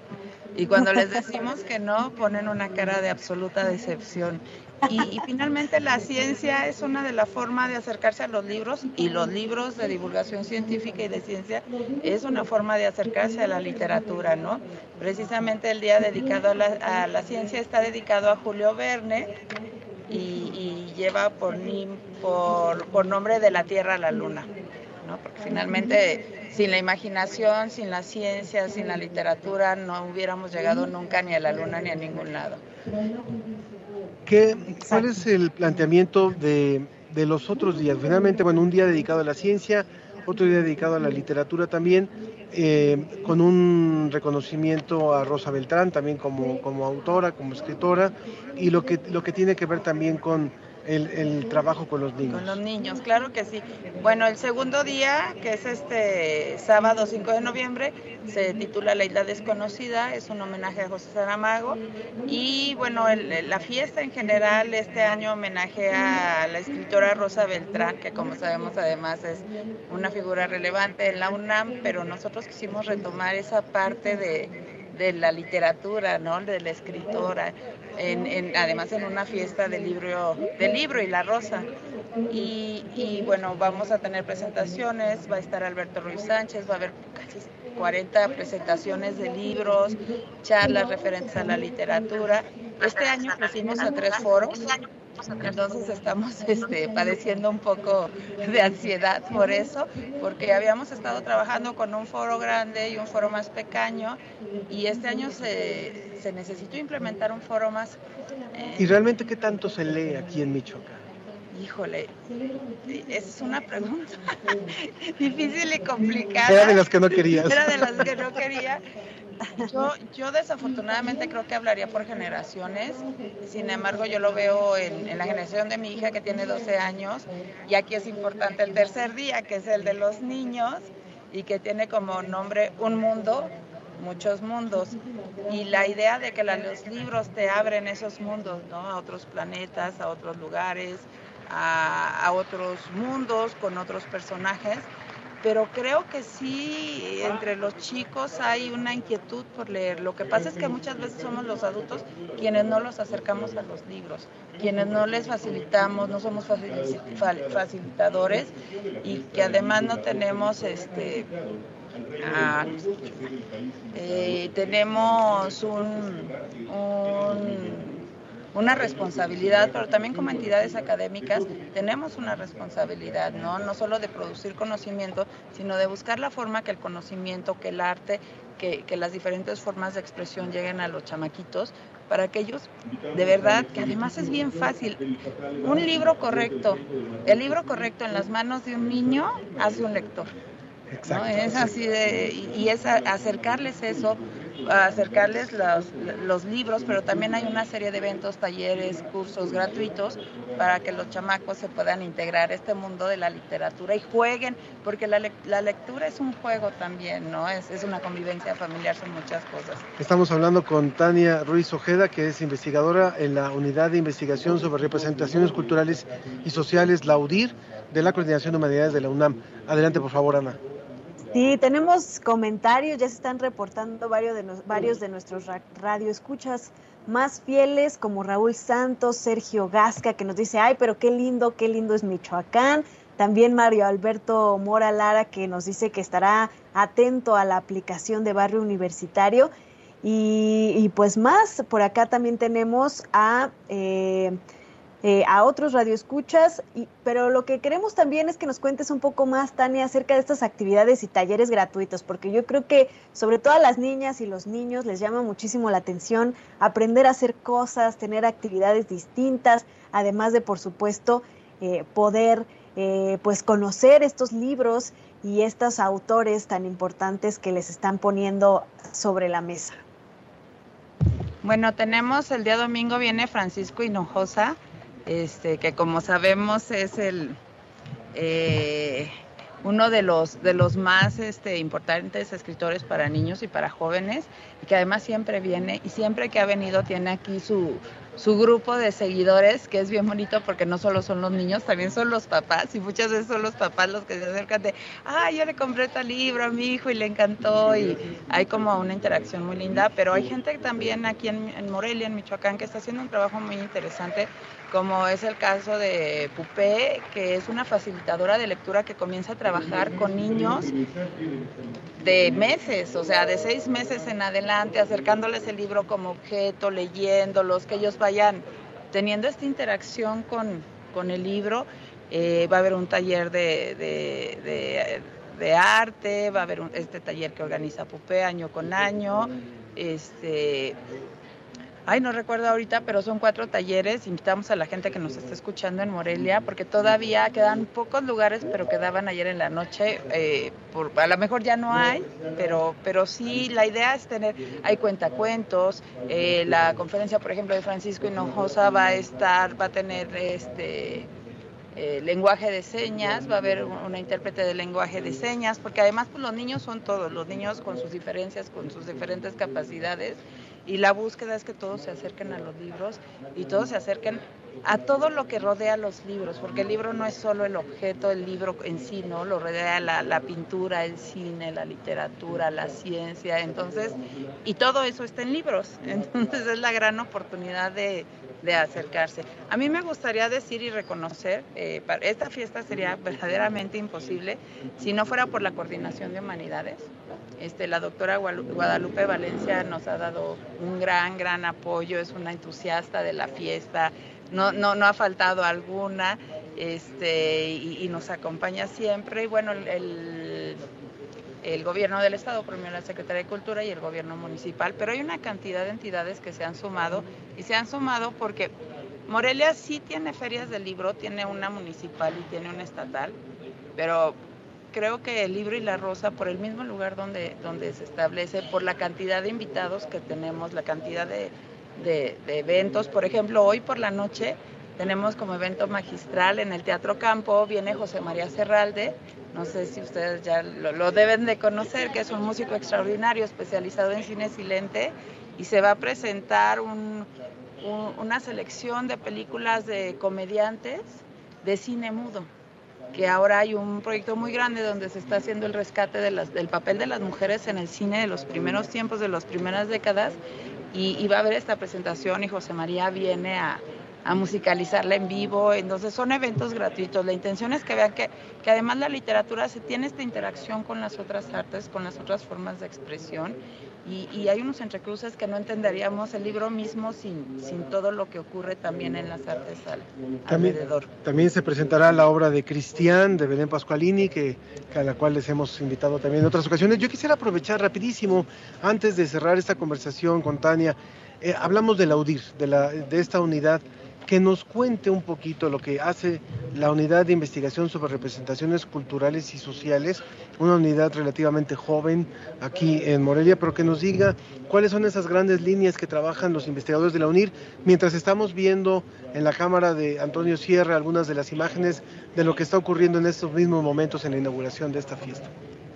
Y cuando les decimos que no, ponen una cara de absoluta decepción. Y, y finalmente la ciencia es una de las formas de acercarse a los libros y los libros de divulgación científica y de ciencia es una forma de acercarse a la literatura, ¿no? Precisamente el día dedicado a la, a la ciencia está dedicado a Julio Verne y, lleva por, por, por nombre de la Tierra a la Luna, ¿no? Porque finalmente sin la imaginación, sin la ciencia, sin la literatura no hubiéramos llegado nunca ni a la Luna ni a ningún lado. ¿Qué, ¿Cuál es el planteamiento de, de los otros días? Finalmente, bueno, un día dedicado a la ciencia, otro día dedicado a la literatura también, eh, con un reconocimiento a Rosa Beltrán también como, como autora, como escritora, y lo que, lo que tiene que ver también con el, el trabajo con los niños. Con los niños, claro que sí. Bueno, el segundo día, que es este sábado 5 de noviembre, se titula La Isla Desconocida, es un homenaje a José Saramago. Y bueno, el- la fiesta en general este año homenajea a la escritora Rosa Beltrán, que como sabemos además es una figura relevante en la UNAM, pero nosotros quisimos retomar esa parte de, de la literatura, ¿no? De la escritora. En, en- además en una fiesta del libro, del libro y la rosa. Y, y, bueno, vamos a tener presentaciones, va a estar Alberto Ruiz Sánchez, va a haber casi 40 presentaciones de libros, charlas referentes a la literatura. Este año crecimos a tres foros, entonces estamos este, padeciendo un poco de ansiedad por eso, porque habíamos estado trabajando con un foro grande y un foro más pequeño, y este año se, se necesitó implementar un foro más... eh, ¿Y realmente qué tanto se lee aquí en Michoacán? Híjole, esa es una pregunta difícil y complicada. Era de las que no querías. Era de las que no quería. Yo, yo desafortunadamente creo que hablaría por generaciones, sin embargo yo lo veo en, en, la generación de mi hija que tiene 12 años y aquí es importante el tercer día, que es el de los niños y que tiene como nombre Un Mundo, muchos mundos. Y la idea de que la, los libros te abren esos mundos, ¿no? A otros planetas, a otros lugares, a, otros mundos con otros personajes pero creo que sí, entre los chicos hay una inquietud por leer. Lo que pasa es que muchas veces somos los adultos quienes no los acercamos a los libros, quienes no les facilitamos, no somos facilitadores y que además no tenemos este... Ah, eh, tenemos un una responsabilidad, pero también como entidades académicas tenemos una responsabilidad, ¿no? No solo de producir conocimiento, sino de buscar la forma que el conocimiento, que el arte, que, que las diferentes formas de expresión lleguen a los chamaquitos para que ellos, de verdad, que además es bien fácil, un libro correcto, el libro correcto en las manos de un niño hace un lector. ¿no? Es así de, y es acercarles eso acercarles los, los, libros, pero también hay una serie de eventos, talleres, cursos gratuitos para que los chamacos se puedan integrar a este mundo de la literatura y jueguen, porque la, la lectura es un juego también, ¿no? Es, es, una convivencia familiar, son muchas cosas. Estamos hablando con Tania Ruiz Ojeda, que es investigadora en la Unidad de Investigación sobre Representaciones Culturales y Sociales, la UDIR, de la Coordinación de Humanidades de la UNAM. Adelante, por favor, Ana. Sí, tenemos comentarios, ya se están reportando varios de, nos, varios de nuestros radioescuchas más fieles, como Raúl Santos, Sergio Gasca, que nos dice, ay, pero qué lindo, qué lindo es Michoacán. También Mario Alberto Mora Lara, que nos dice que estará atento a la aplicación de Barrio Universitario. Y, y pues más, por acá también tenemos a... Eh, eh, a otros radioescuchas, y, pero lo que queremos también es que nos cuentes un poco más, Tania, acerca de estas actividades y talleres gratuitos, porque yo creo que sobre todo a las niñas y los niños les llama muchísimo la atención aprender a hacer cosas, tener actividades distintas, además de, por supuesto, eh, poder eh, pues conocer estos libros y estos autores tan importantes que les están poniendo sobre la mesa. Bueno, tenemos el día domingo viene Francisco Hinojosa, este, que como sabemos es el eh, uno de los, de los más este, importantes escritores para niños y para jóvenes, y que además siempre viene, y siempre que ha venido tiene aquí su, su grupo de seguidores, que es bien bonito porque no solo son los niños, también son los papás, y muchas veces son los papás los que se acercan de, ah, yo le compré tal libro a mi hijo y le encantó, y hay como una interacción muy linda, pero hay gente también aquí en Morelia, en Michoacán, que está haciendo un trabajo muy interesante como es el caso de Pupé, que es una facilitadora de lectura que comienza a trabajar con niños de meses, o sea, de seis meses en adelante, acercándoles el libro como objeto, leyéndolos, que ellos vayan teniendo esta interacción con, con el libro. Eh, va a haber un taller de, de, de, de arte, va a haber un, este taller que organiza Pupé año con año. Este, Ay, no recuerdo ahorita, pero son cuatro talleres. Invitamos a la gente que nos está escuchando en Morelia, porque todavía quedan pocos lugares, pero quedaban ayer en la noche. Eh, por, a lo mejor ya no hay, pero, pero sí, la idea es tener, hay cuentacuentos. Eh, la conferencia, por ejemplo, de Francisco Hinojosa va a estar, va a tener este. Eh, lenguaje de señas, va a haber una intérprete de lenguaje de señas, porque además pues, los niños son todos, los niños con sus diferencias, con sus diferentes capacidades, y la búsqueda es que todos se acerquen a los libros y todos se acerquen a todo lo que rodea los libros, porque el libro no es solo el objeto, el libro en sí, ¿no? Lo rodea la, la pintura, el cine, la literatura, la ciencia, entonces, y todo eso está en libros, entonces es la gran oportunidad de, de acercarse. A mí me gustaría decir y reconocer, eh, esta fiesta sería verdaderamente imposible si no fuera por la coordinación de humanidades. Este, la doctora Guadalupe Valencia nos ha dado un gran, gran apoyo, es una entusiasta de la fiesta, no, no, no ha faltado alguna este, y, y nos acompaña siempre. Y bueno, el, el gobierno del estado, primero la Secretaría de Cultura y el gobierno municipal, pero hay una cantidad de entidades que se han sumado y se han sumado porque Morelia sí tiene ferias del libro, tiene una municipal y tiene una estatal, pero creo que el libro y la rosa, por el mismo lugar donde, donde se establece, por la cantidad de invitados que tenemos, la cantidad de, de, de eventos, por ejemplo, hoy por la noche tenemos como evento magistral en el Teatro Campo, viene José María Serralde, no sé si ustedes ya lo, lo, deben de conocer, que es un músico extraordinario especializado en cine silente y se va a presentar un, un, una selección de películas de comediantes de cine mudo que ahora hay un proyecto muy grande donde se está haciendo el rescate de las, del papel de las mujeres en el cine de los primeros tiempos, de las primeras décadas, y, va a haber esta presentación y José María viene a, a musicalizarla en vivo, entonces son eventos gratuitos. La intención es que vean que, que, además la literatura se tiene esta interacción con las otras artes, con las otras formas de expresión y, y hay unos entrecruces que no entenderíamos el libro mismo sin, sin todo lo que ocurre también en las artes al, también, alrededor. También se presentará la obra de Cristian, de Belén Pascualini, que, que, a la cual les hemos invitado también en otras ocasiones. Yo quisiera aprovechar rapidísimo, antes de cerrar esta conversación con Tania, eh, hablamos del AUDIR, de, la, de esta unidad que nos cuente un poquito lo que hace la unidad de investigación sobre representaciones culturales y sociales, una unidad relativamente joven aquí en Morelia, pero que nos diga cuáles son esas grandes líneas que trabajan los investigadores de la UNIR, mientras estamos viendo en la cámara de Antonio Sierra algunas de las imágenes de lo que está ocurriendo en estos mismos momentos en la inauguración de esta fiesta.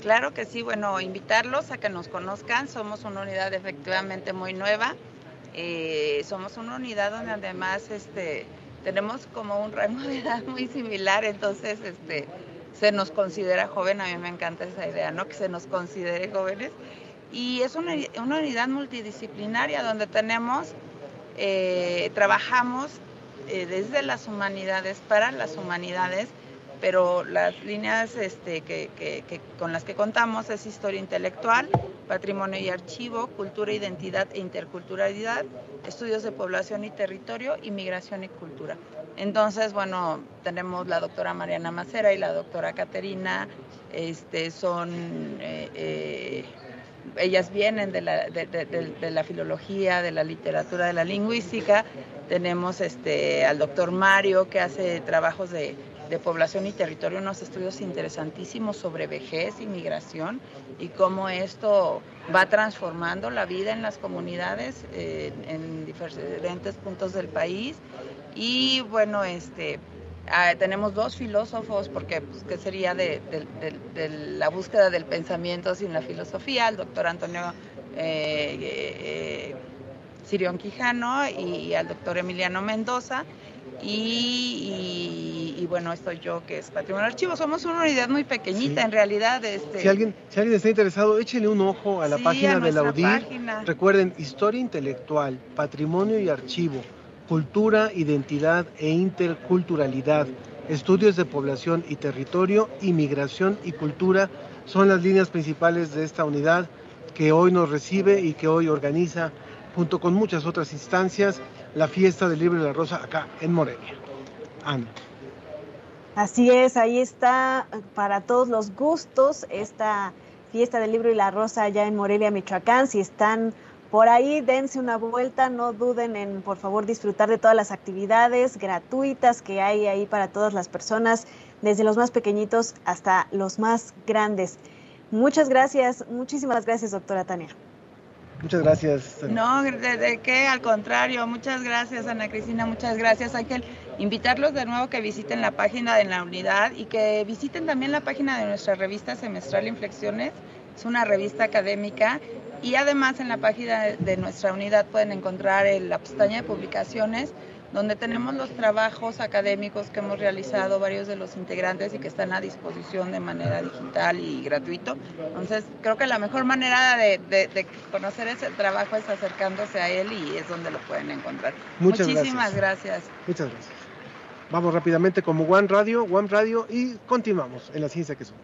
Claro que sí, bueno, invitarlos a que nos conozcan, somos una unidad efectivamente muy nueva, eh, somos una unidad donde además este, tenemos como un rango de edad muy similar, entonces este, se nos considera joven, a mí me encanta esa idea, ¿no? Que se nos considere jóvenes. Y es una, una unidad multidisciplinaria donde tenemos, eh, trabajamos eh, desde las humanidades, para las humanidades, pero las líneas este, que, con las que contamos es historia intelectual, patrimonio y archivo, cultura, identidad e interculturalidad, estudios de población y territorio, inmigración y cultura. Entonces, bueno, tenemos la doctora Mariana Macera y la doctora Caterina, este, son, eh, eh, ellas vienen de la, de, de, de la, filología, de la literatura, de la lingüística. Tenemos este, al doctor Mario, que hace trabajos de de población y territorio, unos estudios interesantísimos sobre vejez y migración y cómo esto va transformando la vida en las comunidades eh, en diferentes puntos del país. Y bueno, este, ah, tenemos dos filósofos, porque pues, ¿qué sería de, la búsqueda del pensamiento sin la filosofía? El doctor Antonio eh, eh, Sirión Quijano y al doctor Emiliano Mendoza. Y, y, y, bueno, estoy yo que es Patrimonio Archivo. Somos una unidad muy pequeñita, sí. en realidad. Este... Si, alguien, si alguien está interesado, échenle un ojo a la sí, página a de la UDIR. Página. Recuerden, historia intelectual, patrimonio y archivo, cultura, identidad e interculturalidad, estudios de población y territorio, inmigración y cultura son las líneas principales de esta unidad que hoy nos recibe y que hoy organiza junto con muchas otras instancias la fiesta del libro y la rosa acá en Morelia. Ana. Así es, ahí está para todos los gustos esta fiesta del libro y la rosa allá en Morelia, Michoacán. Si están por ahí, dense una vuelta, no duden en, por favor, disfrutar de todas las actividades gratuitas que hay ahí para todas las personas, desde los más pequeñitos hasta los más grandes. Muchas gracias, muchísimas gracias, doctora Tania. Muchas gracias. No, de, de, qué, al contrario, muchas gracias Ana Cristina, muchas gracias Ángel. Invitarlos de nuevo que visiten la página de la unidad y que visiten también la página de nuestra revista semestral Inflexiones, es una revista académica y además en la página de nuestra unidad pueden encontrar en la pestaña de publicaciones donde tenemos los trabajos académicos que hemos realizado varios de los integrantes y que están a disposición de manera digital y gratuito. Entonces, creo que la mejor manera de, de, de conocer ese trabajo es acercándose a él y es donde lo pueden encontrar. Muchas Muchísimas gracias. gracias. Muchas gracias. Vamos rápidamente como One Radio, One Radio y continuamos en la ciencia que somos.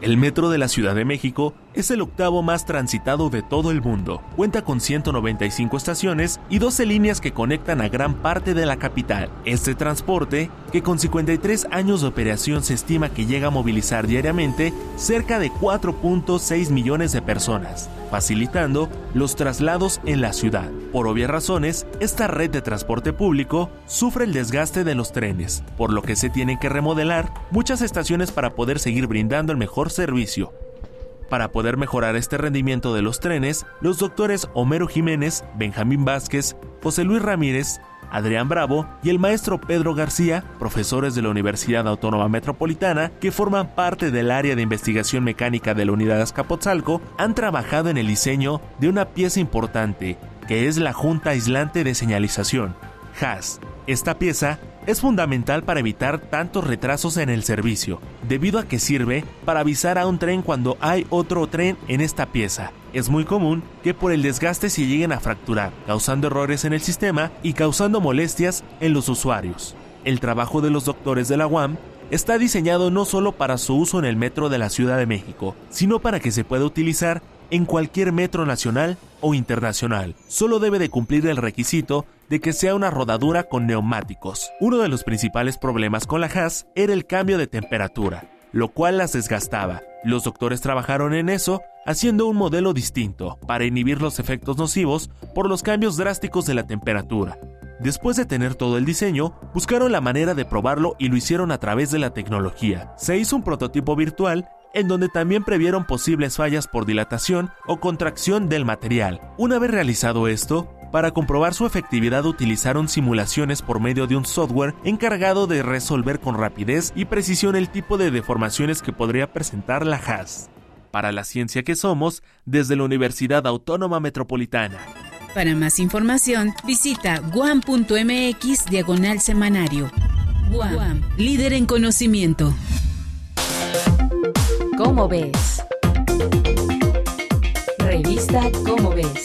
El Metro de la Ciudad de México es el octavo más transitado de todo el mundo. Cuenta con 195 estaciones y 12 líneas que conectan a gran parte de la capital. Este transporte, que con 53 años de operación se estima que llega a movilizar diariamente cerca de 4.6 millones de personas, facilitando los traslados en la ciudad. Por obvias razones, esta red de transporte público sufre el desgaste de los trenes, por lo que se tienen que remodelar muchas estaciones para poder seguir brindando el mejor servicio. Para poder mejorar este rendimiento de los trenes, los doctores Homero Jiménez, Benjamín Vázquez, José Luis Ramírez, Adrián Bravo y el maestro Pedro García, profesores de la Universidad Autónoma Metropolitana, que forman parte del área de investigación mecánica de la Unidad Azcapotzalco, han trabajado en el diseño de una pieza importante, que es la Junta Aislante de Señalización, HAS. Esta pieza es fundamental para evitar tantos retrasos en el servicio, debido a que sirve para avisar a un tren cuando hay otro tren en esta pieza. Es muy común que por el desgaste se lleguen a fracturar, causando errores en el sistema y causando molestias en los usuarios. El trabajo de los doctores de la UAM está diseñado no solo para su uso en el metro de la Ciudad de México, sino para que se pueda utilizar en cualquier metro nacional o internacional. Solo debe de cumplir el requisito de que sea una rodadura con neumáticos. Uno de los principales problemas con la Haas era el cambio de temperatura, lo cual las desgastaba. Los doctores trabajaron en eso, haciendo un modelo distinto, para inhibir los efectos nocivos por los cambios drásticos de la temperatura. Después de tener todo el diseño, buscaron la manera de probarlo y lo hicieron a través de la tecnología. Se hizo un prototipo virtual en donde también previeron posibles fallas por dilatación o contracción del material. Una vez realizado esto, para comprobar su efectividad utilizaron simulaciones por medio de un software encargado de resolver con rapidez y precisión el tipo de deformaciones que podría presentar la HAS. Para la ciencia que somos, desde la Universidad Autónoma Metropolitana. Para más información, visita guam.mx diagonal semanario. Guam, líder en conocimiento. ¿Cómo ves? Revista ¿Cómo ves?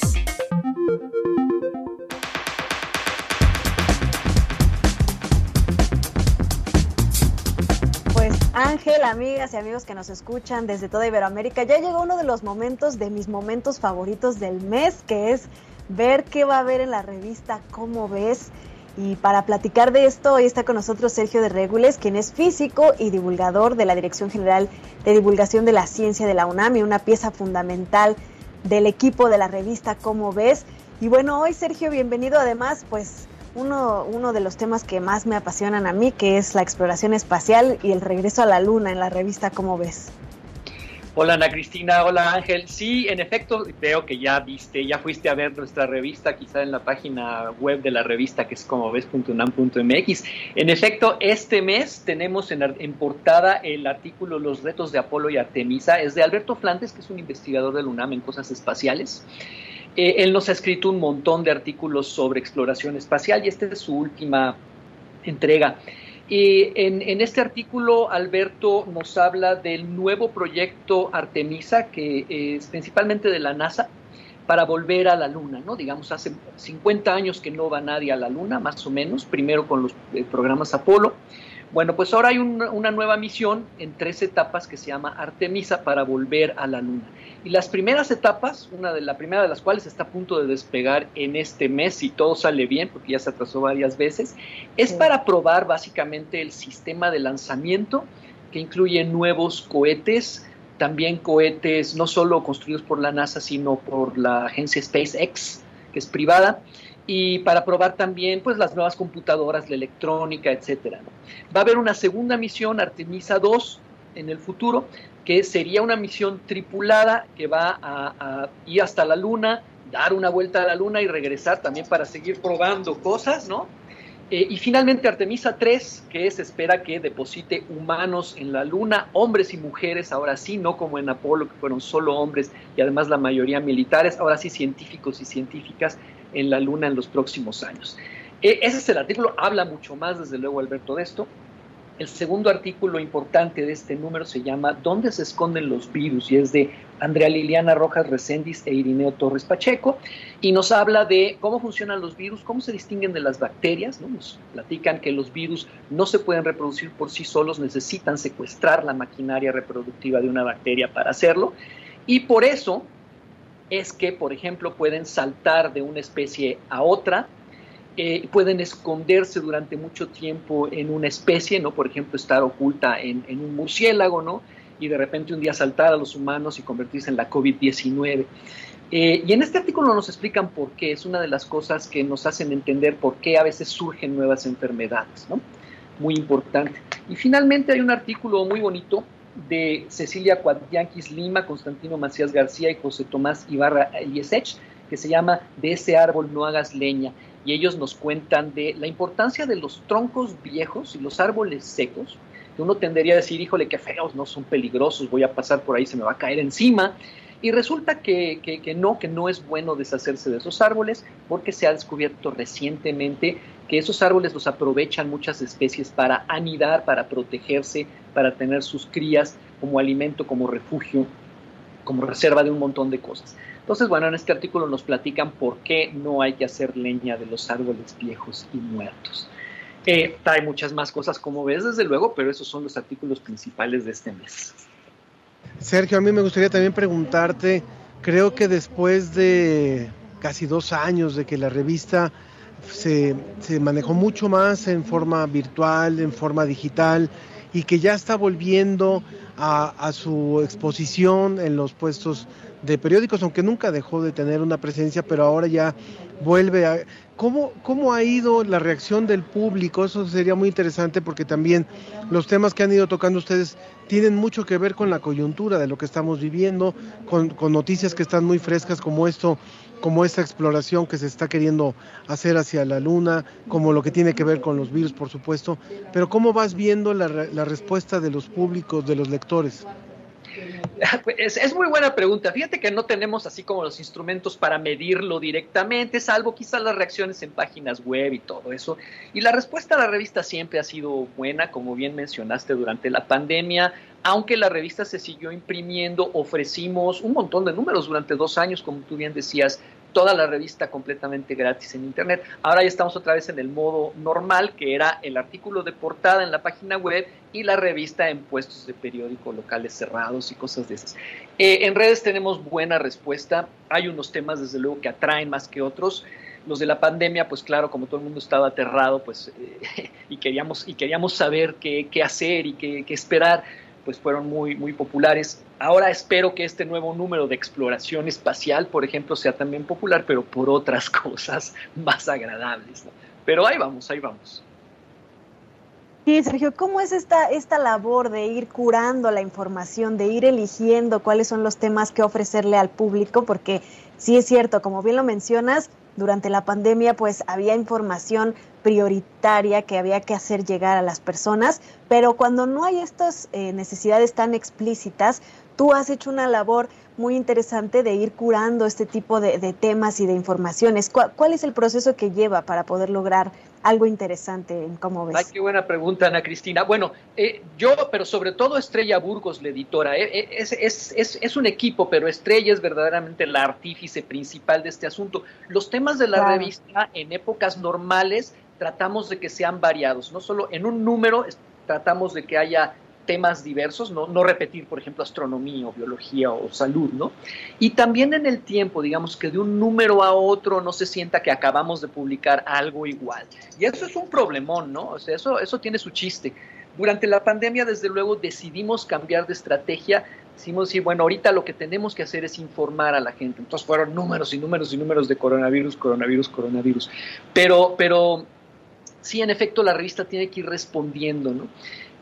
Ángel, amigas y amigos que nos escuchan desde toda Iberoamérica, ya llegó uno de los momentos de mis momentos favoritos del mes, que es ver qué va a haber en la revista Cómo ves. Y para platicar de esto, hoy está con nosotros Sergio de Regules, quien es físico y divulgador de la Dirección General de Divulgación de la Ciencia de la UNAM y una pieza fundamental del equipo de la revista Cómo ves. Y bueno, hoy Sergio, bienvenido además, pues uno, uno de los temas que más me apasionan a mí, que es la exploración espacial y el regreso a la Luna en la revista ¿Cómo ves? Hola Ana Cristina, hola Ángel. Sí, en efecto, veo que ya viste, ya fuiste a ver nuestra revista, quizá en la página web de la revista que es como ves.unam.mx. En efecto, este mes tenemos en, portada el artículo Los retos de Apolo y Artemisa. Es de Alberto Flantes, que es un investigador del UNAM en cosas espaciales. Eh, él nos ha escrito un montón de artículos sobre exploración espacial y esta es su última entrega. Y en, en, este artículo, Alberto nos habla del nuevo proyecto Artemisa, que es principalmente de la NASA, para volver a la Luna, ¿no? Digamos, hace 50 años que no va nadie a la Luna, más o menos, primero con los eh, programas Apolo. Bueno, pues ahora hay una, una nueva misión en tres etapas que se llama Artemisa para volver a la Luna. Y las primeras etapas, una de la primera de las cuales está a punto de despegar en este mes, si todo sale bien, porque ya se atrasó varias veces, es para probar básicamente el sistema de lanzamiento que incluye nuevos cohetes, también cohetes no solo construidos por la NASA, sino por la agencia SpaceX, que es privada, y para probar también pues las nuevas computadoras, la electrónica, etcétera. Va a haber una segunda misión, Artemisa 2, en el futuro, que sería una misión tripulada que va a, ir hasta la Luna, dar una vuelta a la Luna y regresar también para seguir probando cosas, ¿no? Eh, y finalmente Artemisa 3, que se espera que deposite humanos en la Luna, hombres y mujeres, ahora sí, no como en Apolo, que fueron solo hombres y además la mayoría militares, ahora sí científicos y científicas en la Luna en los próximos años. Eh, ese es el artículo, habla mucho más, desde luego, Alberto, de esto. El segundo artículo importante de este número se llama ¿Dónde se esconden los virus? y es de Andrea Liliana Rojas Recendis e Irineo Torres Pacheco y nos habla de cómo funcionan los virus, cómo se distinguen de las bacterias. ¿no? Nos platican que los virus no se pueden reproducir por sí solos, necesitan secuestrar la maquinaria reproductiva de una bacteria para hacerlo. Y por eso es que, por ejemplo, pueden saltar de una especie a otra, eh, pueden esconderse durante mucho tiempo en una especie, ¿no? Por ejemplo, estar oculta en, un murciélago, ¿no? Y de repente un día saltar a los humanos y convertirse en la COVID-19. Eh, y en este artículo nos explican por qué, es una de las cosas que nos hacen entender por qué a veces surgen nuevas enfermedades, ¿no? Muy importante. Y finalmente hay un artículo muy bonito de Cecilia Cuadyanquis Lima, Constantino Macías García y José Tomás Ibarra Eliesech, que se llama De ese árbol no hagas leña. Y ellos nos cuentan de la importancia de los troncos viejos y los árboles secos, que uno tendería a decir, híjole, qué feos, no son peligrosos, voy a pasar por ahí, se me va a caer encima. Y resulta que, que, no, que no es bueno deshacerse de esos árboles porque se ha descubierto recientemente que esos árboles los aprovechan muchas especies para anidar, para protegerse, para tener sus crías como alimento, como refugio, como reserva de un montón de cosas. Entonces, bueno, en este artículo nos platican por qué no hay que hacer leña de los árboles viejos y muertos. Eh, hay muchas más cosas, como ves, desde luego, pero esos son los artículos principales de este mes. Sergio, a mí me gustaría también preguntarte, creo que después de casi dos años de que la revista se, se, manejó mucho más en forma virtual, en forma digital, y que ya está volviendo a, a su exposición en los puestos de periódicos, aunque nunca dejó de tener una presencia, pero ahora ya vuelve a... ¿Cómo, ¿Cómo ha ido la reacción del público? Eso sería muy interesante porque también los temas que han ido tocando ustedes tienen mucho que ver con la coyuntura de lo que estamos viviendo, con, con noticias que están muy frescas como esto como esta exploración que se está queriendo hacer hacia la luna, como lo que tiene que ver con los virus, por supuesto, pero ¿cómo vas viendo la, la respuesta de los públicos, de los lectores? Es, es, muy buena pregunta. Fíjate que no tenemos así como los instrumentos para medirlo directamente, salvo quizás las reacciones en páginas web y todo eso. Y la respuesta a la revista siempre ha sido buena, como bien mencionaste durante la pandemia. Aunque la revista se siguió imprimiendo, ofrecimos un montón de números durante dos años, como tú bien decías, toda la revista completamente gratis en internet. Ahora ya estamos otra vez en el modo normal, que era el artículo de portada en la página web y la revista en puestos de periódico locales cerrados y cosas de esas. Eh, en redes tenemos buena respuesta. Hay unos temas, desde luego, que atraen más que otros. Los de la pandemia, pues claro, como todo el mundo estaba aterrado, pues eh, y queríamos y queríamos saber qué, hacer y qué, qué esperar pues fueron muy, muy populares. Ahora espero que este nuevo número de exploración espacial, por ejemplo, sea también popular, pero por otras cosas más agradables. Pero ahí vamos, ahí vamos. Sí, Sergio, ¿cómo es esta, esta labor de ir curando la información, de ir eligiendo cuáles son los temas que ofrecerle al público? Porque sí es cierto, como bien lo mencionas, durante la pandemia pues había información prioritaria que había que hacer llegar a las personas, pero cuando no hay estas eh, necesidades tan explícitas, tú has hecho una labor muy interesante de ir curando este tipo de, de temas y de informaciones. ¿Cuál, ¿Cuál, es el proceso que lleva para poder lograr algo interesante en cómo ves? Ay, qué buena pregunta, Ana Cristina. Bueno, eh, yo, pero sobre todo Estrella Burgos, la editora, eh, es, es, es, es, un equipo, pero Estrella es verdaderamente la artífice principal de este asunto. Los temas de la claro. revista en épocas normales tratamos de que sean variados, no solo en un número, tratamos de que haya temas diversos, ¿no? no repetir, por ejemplo, astronomía o biología o salud, ¿no? Y también en el tiempo, digamos que de un número a otro no se sienta que acabamos de publicar algo igual. Y eso es un problemón, ¿no? O sea, eso, eso tiene su chiste. Durante la pandemia, desde luego, decidimos cambiar de estrategia. Decimos, sí, bueno, ahorita lo que tenemos que hacer es informar a la gente. Entonces fueron números y números y números de coronavirus, coronavirus, coronavirus. Pero, pero sí, en efecto, la revista tiene que ir respondiendo, ¿no?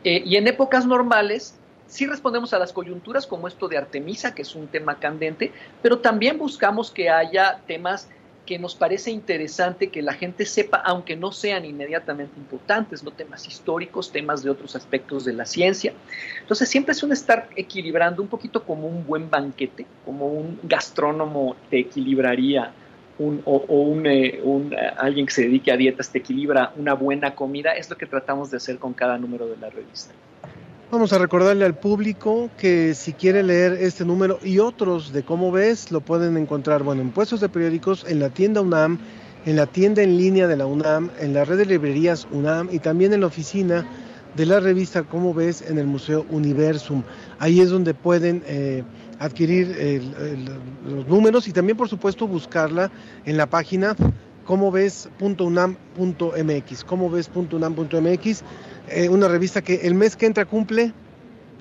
Eh, y en épocas normales sí respondemos a las coyunturas como esto de Artemisa, que es un tema candente, pero también buscamos que haya temas que nos parece interesante que la gente sepa, aunque no sean inmediatamente importantes, no temas históricos, temas de otros aspectos de la ciencia. Entonces siempre es un estar equilibrando un poquito como un buen banquete, como un gastrónomo te equilibraría un, o, un, eh, eh, alguien que se dedique a dietas te equilibra una buena comida, es lo que tratamos de hacer con cada número de la revista. Vamos a recordarle al público que si quiere leer este número y otros de cómo ves, lo pueden encontrar, bueno, en puestos de periódicos, en la tienda UNAM, en la tienda en línea de la UNAM, en la red de librerías UNAM y también en la oficina de la revista Cómo ves en el Museo Universum. Ahí es donde pueden eh, adquirir el- el- los números y también por supuesto buscarla en la página comoves.unam.mx, comoves.unam.mx, eh, una revista que el mes que entra cumple,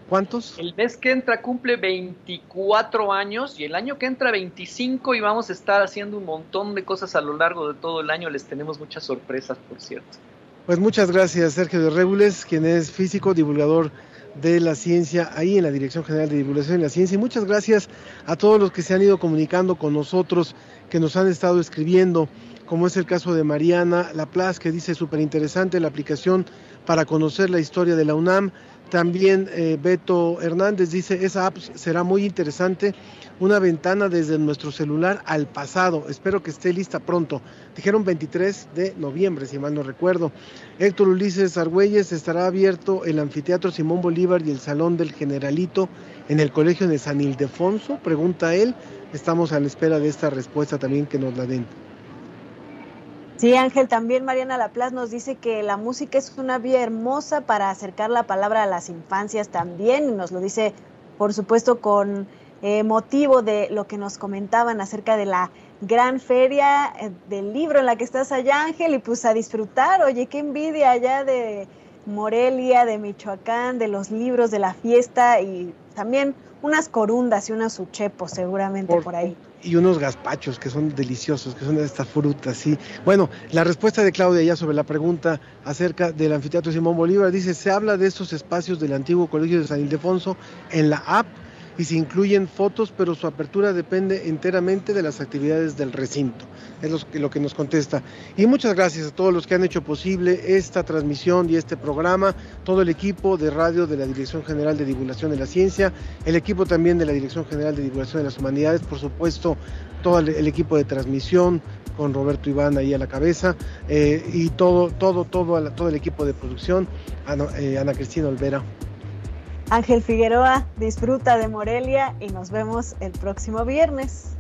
¿cuántos? El mes que entra cumple 24 años y el año que entra 25 y vamos a estar haciendo un montón de cosas a lo largo de todo el año. Les tenemos muchas sorpresas, por cierto. Pues muchas gracias Sergio de Regules, quien es físico, divulgador de la ciencia ahí en la Dirección General de Divulgación de la Ciencia. Y muchas gracias a todos los que se han ido comunicando con nosotros, que nos han estado escribiendo, como es el caso de Mariana Laplace, que dice súper interesante la aplicación para conocer la historia de la UNAM. También eh, Beto Hernández dice, esa app será muy interesante, una ventana desde nuestro celular al pasado. Espero que esté lista pronto. Dijeron 23 de noviembre, si mal no recuerdo. Héctor Ulises Argüelles estará abierto el anfiteatro Simón Bolívar y el Salón del Generalito en el Colegio de San Ildefonso, pregunta él. Estamos a la espera de esta respuesta también que nos la den. Sí, Ángel, también Mariana Laplace nos dice que la música es una vía hermosa para acercar la palabra a las infancias también, y nos lo dice, por supuesto, con eh, motivo de lo que nos comentaban acerca de la gran feria eh, del libro en la que estás allá, Ángel, y pues a disfrutar, oye, qué envidia allá de Morelia, de Michoacán, de los libros, de la fiesta, y también unas corundas y unos uchepos seguramente por, ahí. Y unos gazpachos que son deliciosos, que son de estas frutas, sí. Bueno, la respuesta de Claudia ya sobre la pregunta acerca del anfiteatro Simón Bolívar dice, se habla de estos espacios del antiguo colegio de San Ildefonso en la app y se incluyen fotos, pero su apertura depende enteramente de las actividades del recinto. Es lo que, nos contesta. Y muchas gracias a todos los que han hecho posible esta transmisión y este programa, todo el equipo de radio de la Dirección General de Divulgación de la Ciencia, el equipo también de la Dirección General de Divulgación de las Humanidades, por supuesto, todo el, equipo de transmisión con Roberto Iván ahí a la cabeza eh, y todo, todo, todo, todo el equipo de producción, Ana, eh, Ana Cristina Olvera. Ángel Figueroa, disfruta de Morelia y nos vemos el próximo viernes.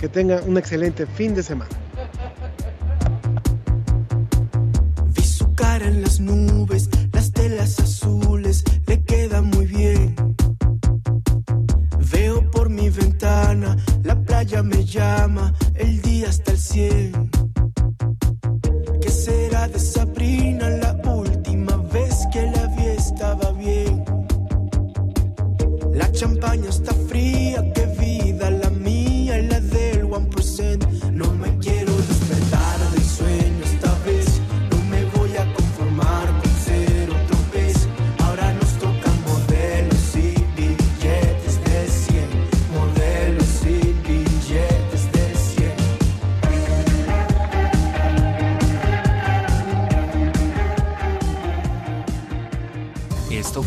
Que tenga un excelente fin de semana. Vi su cara en las nubes, las telas azules le quedan muy bien. Veo por mi ventana, la playa me llama, el día hasta el 100. ¿Qué será de Sabrina? La última vez que la vi estaba bien. La champaña está fría,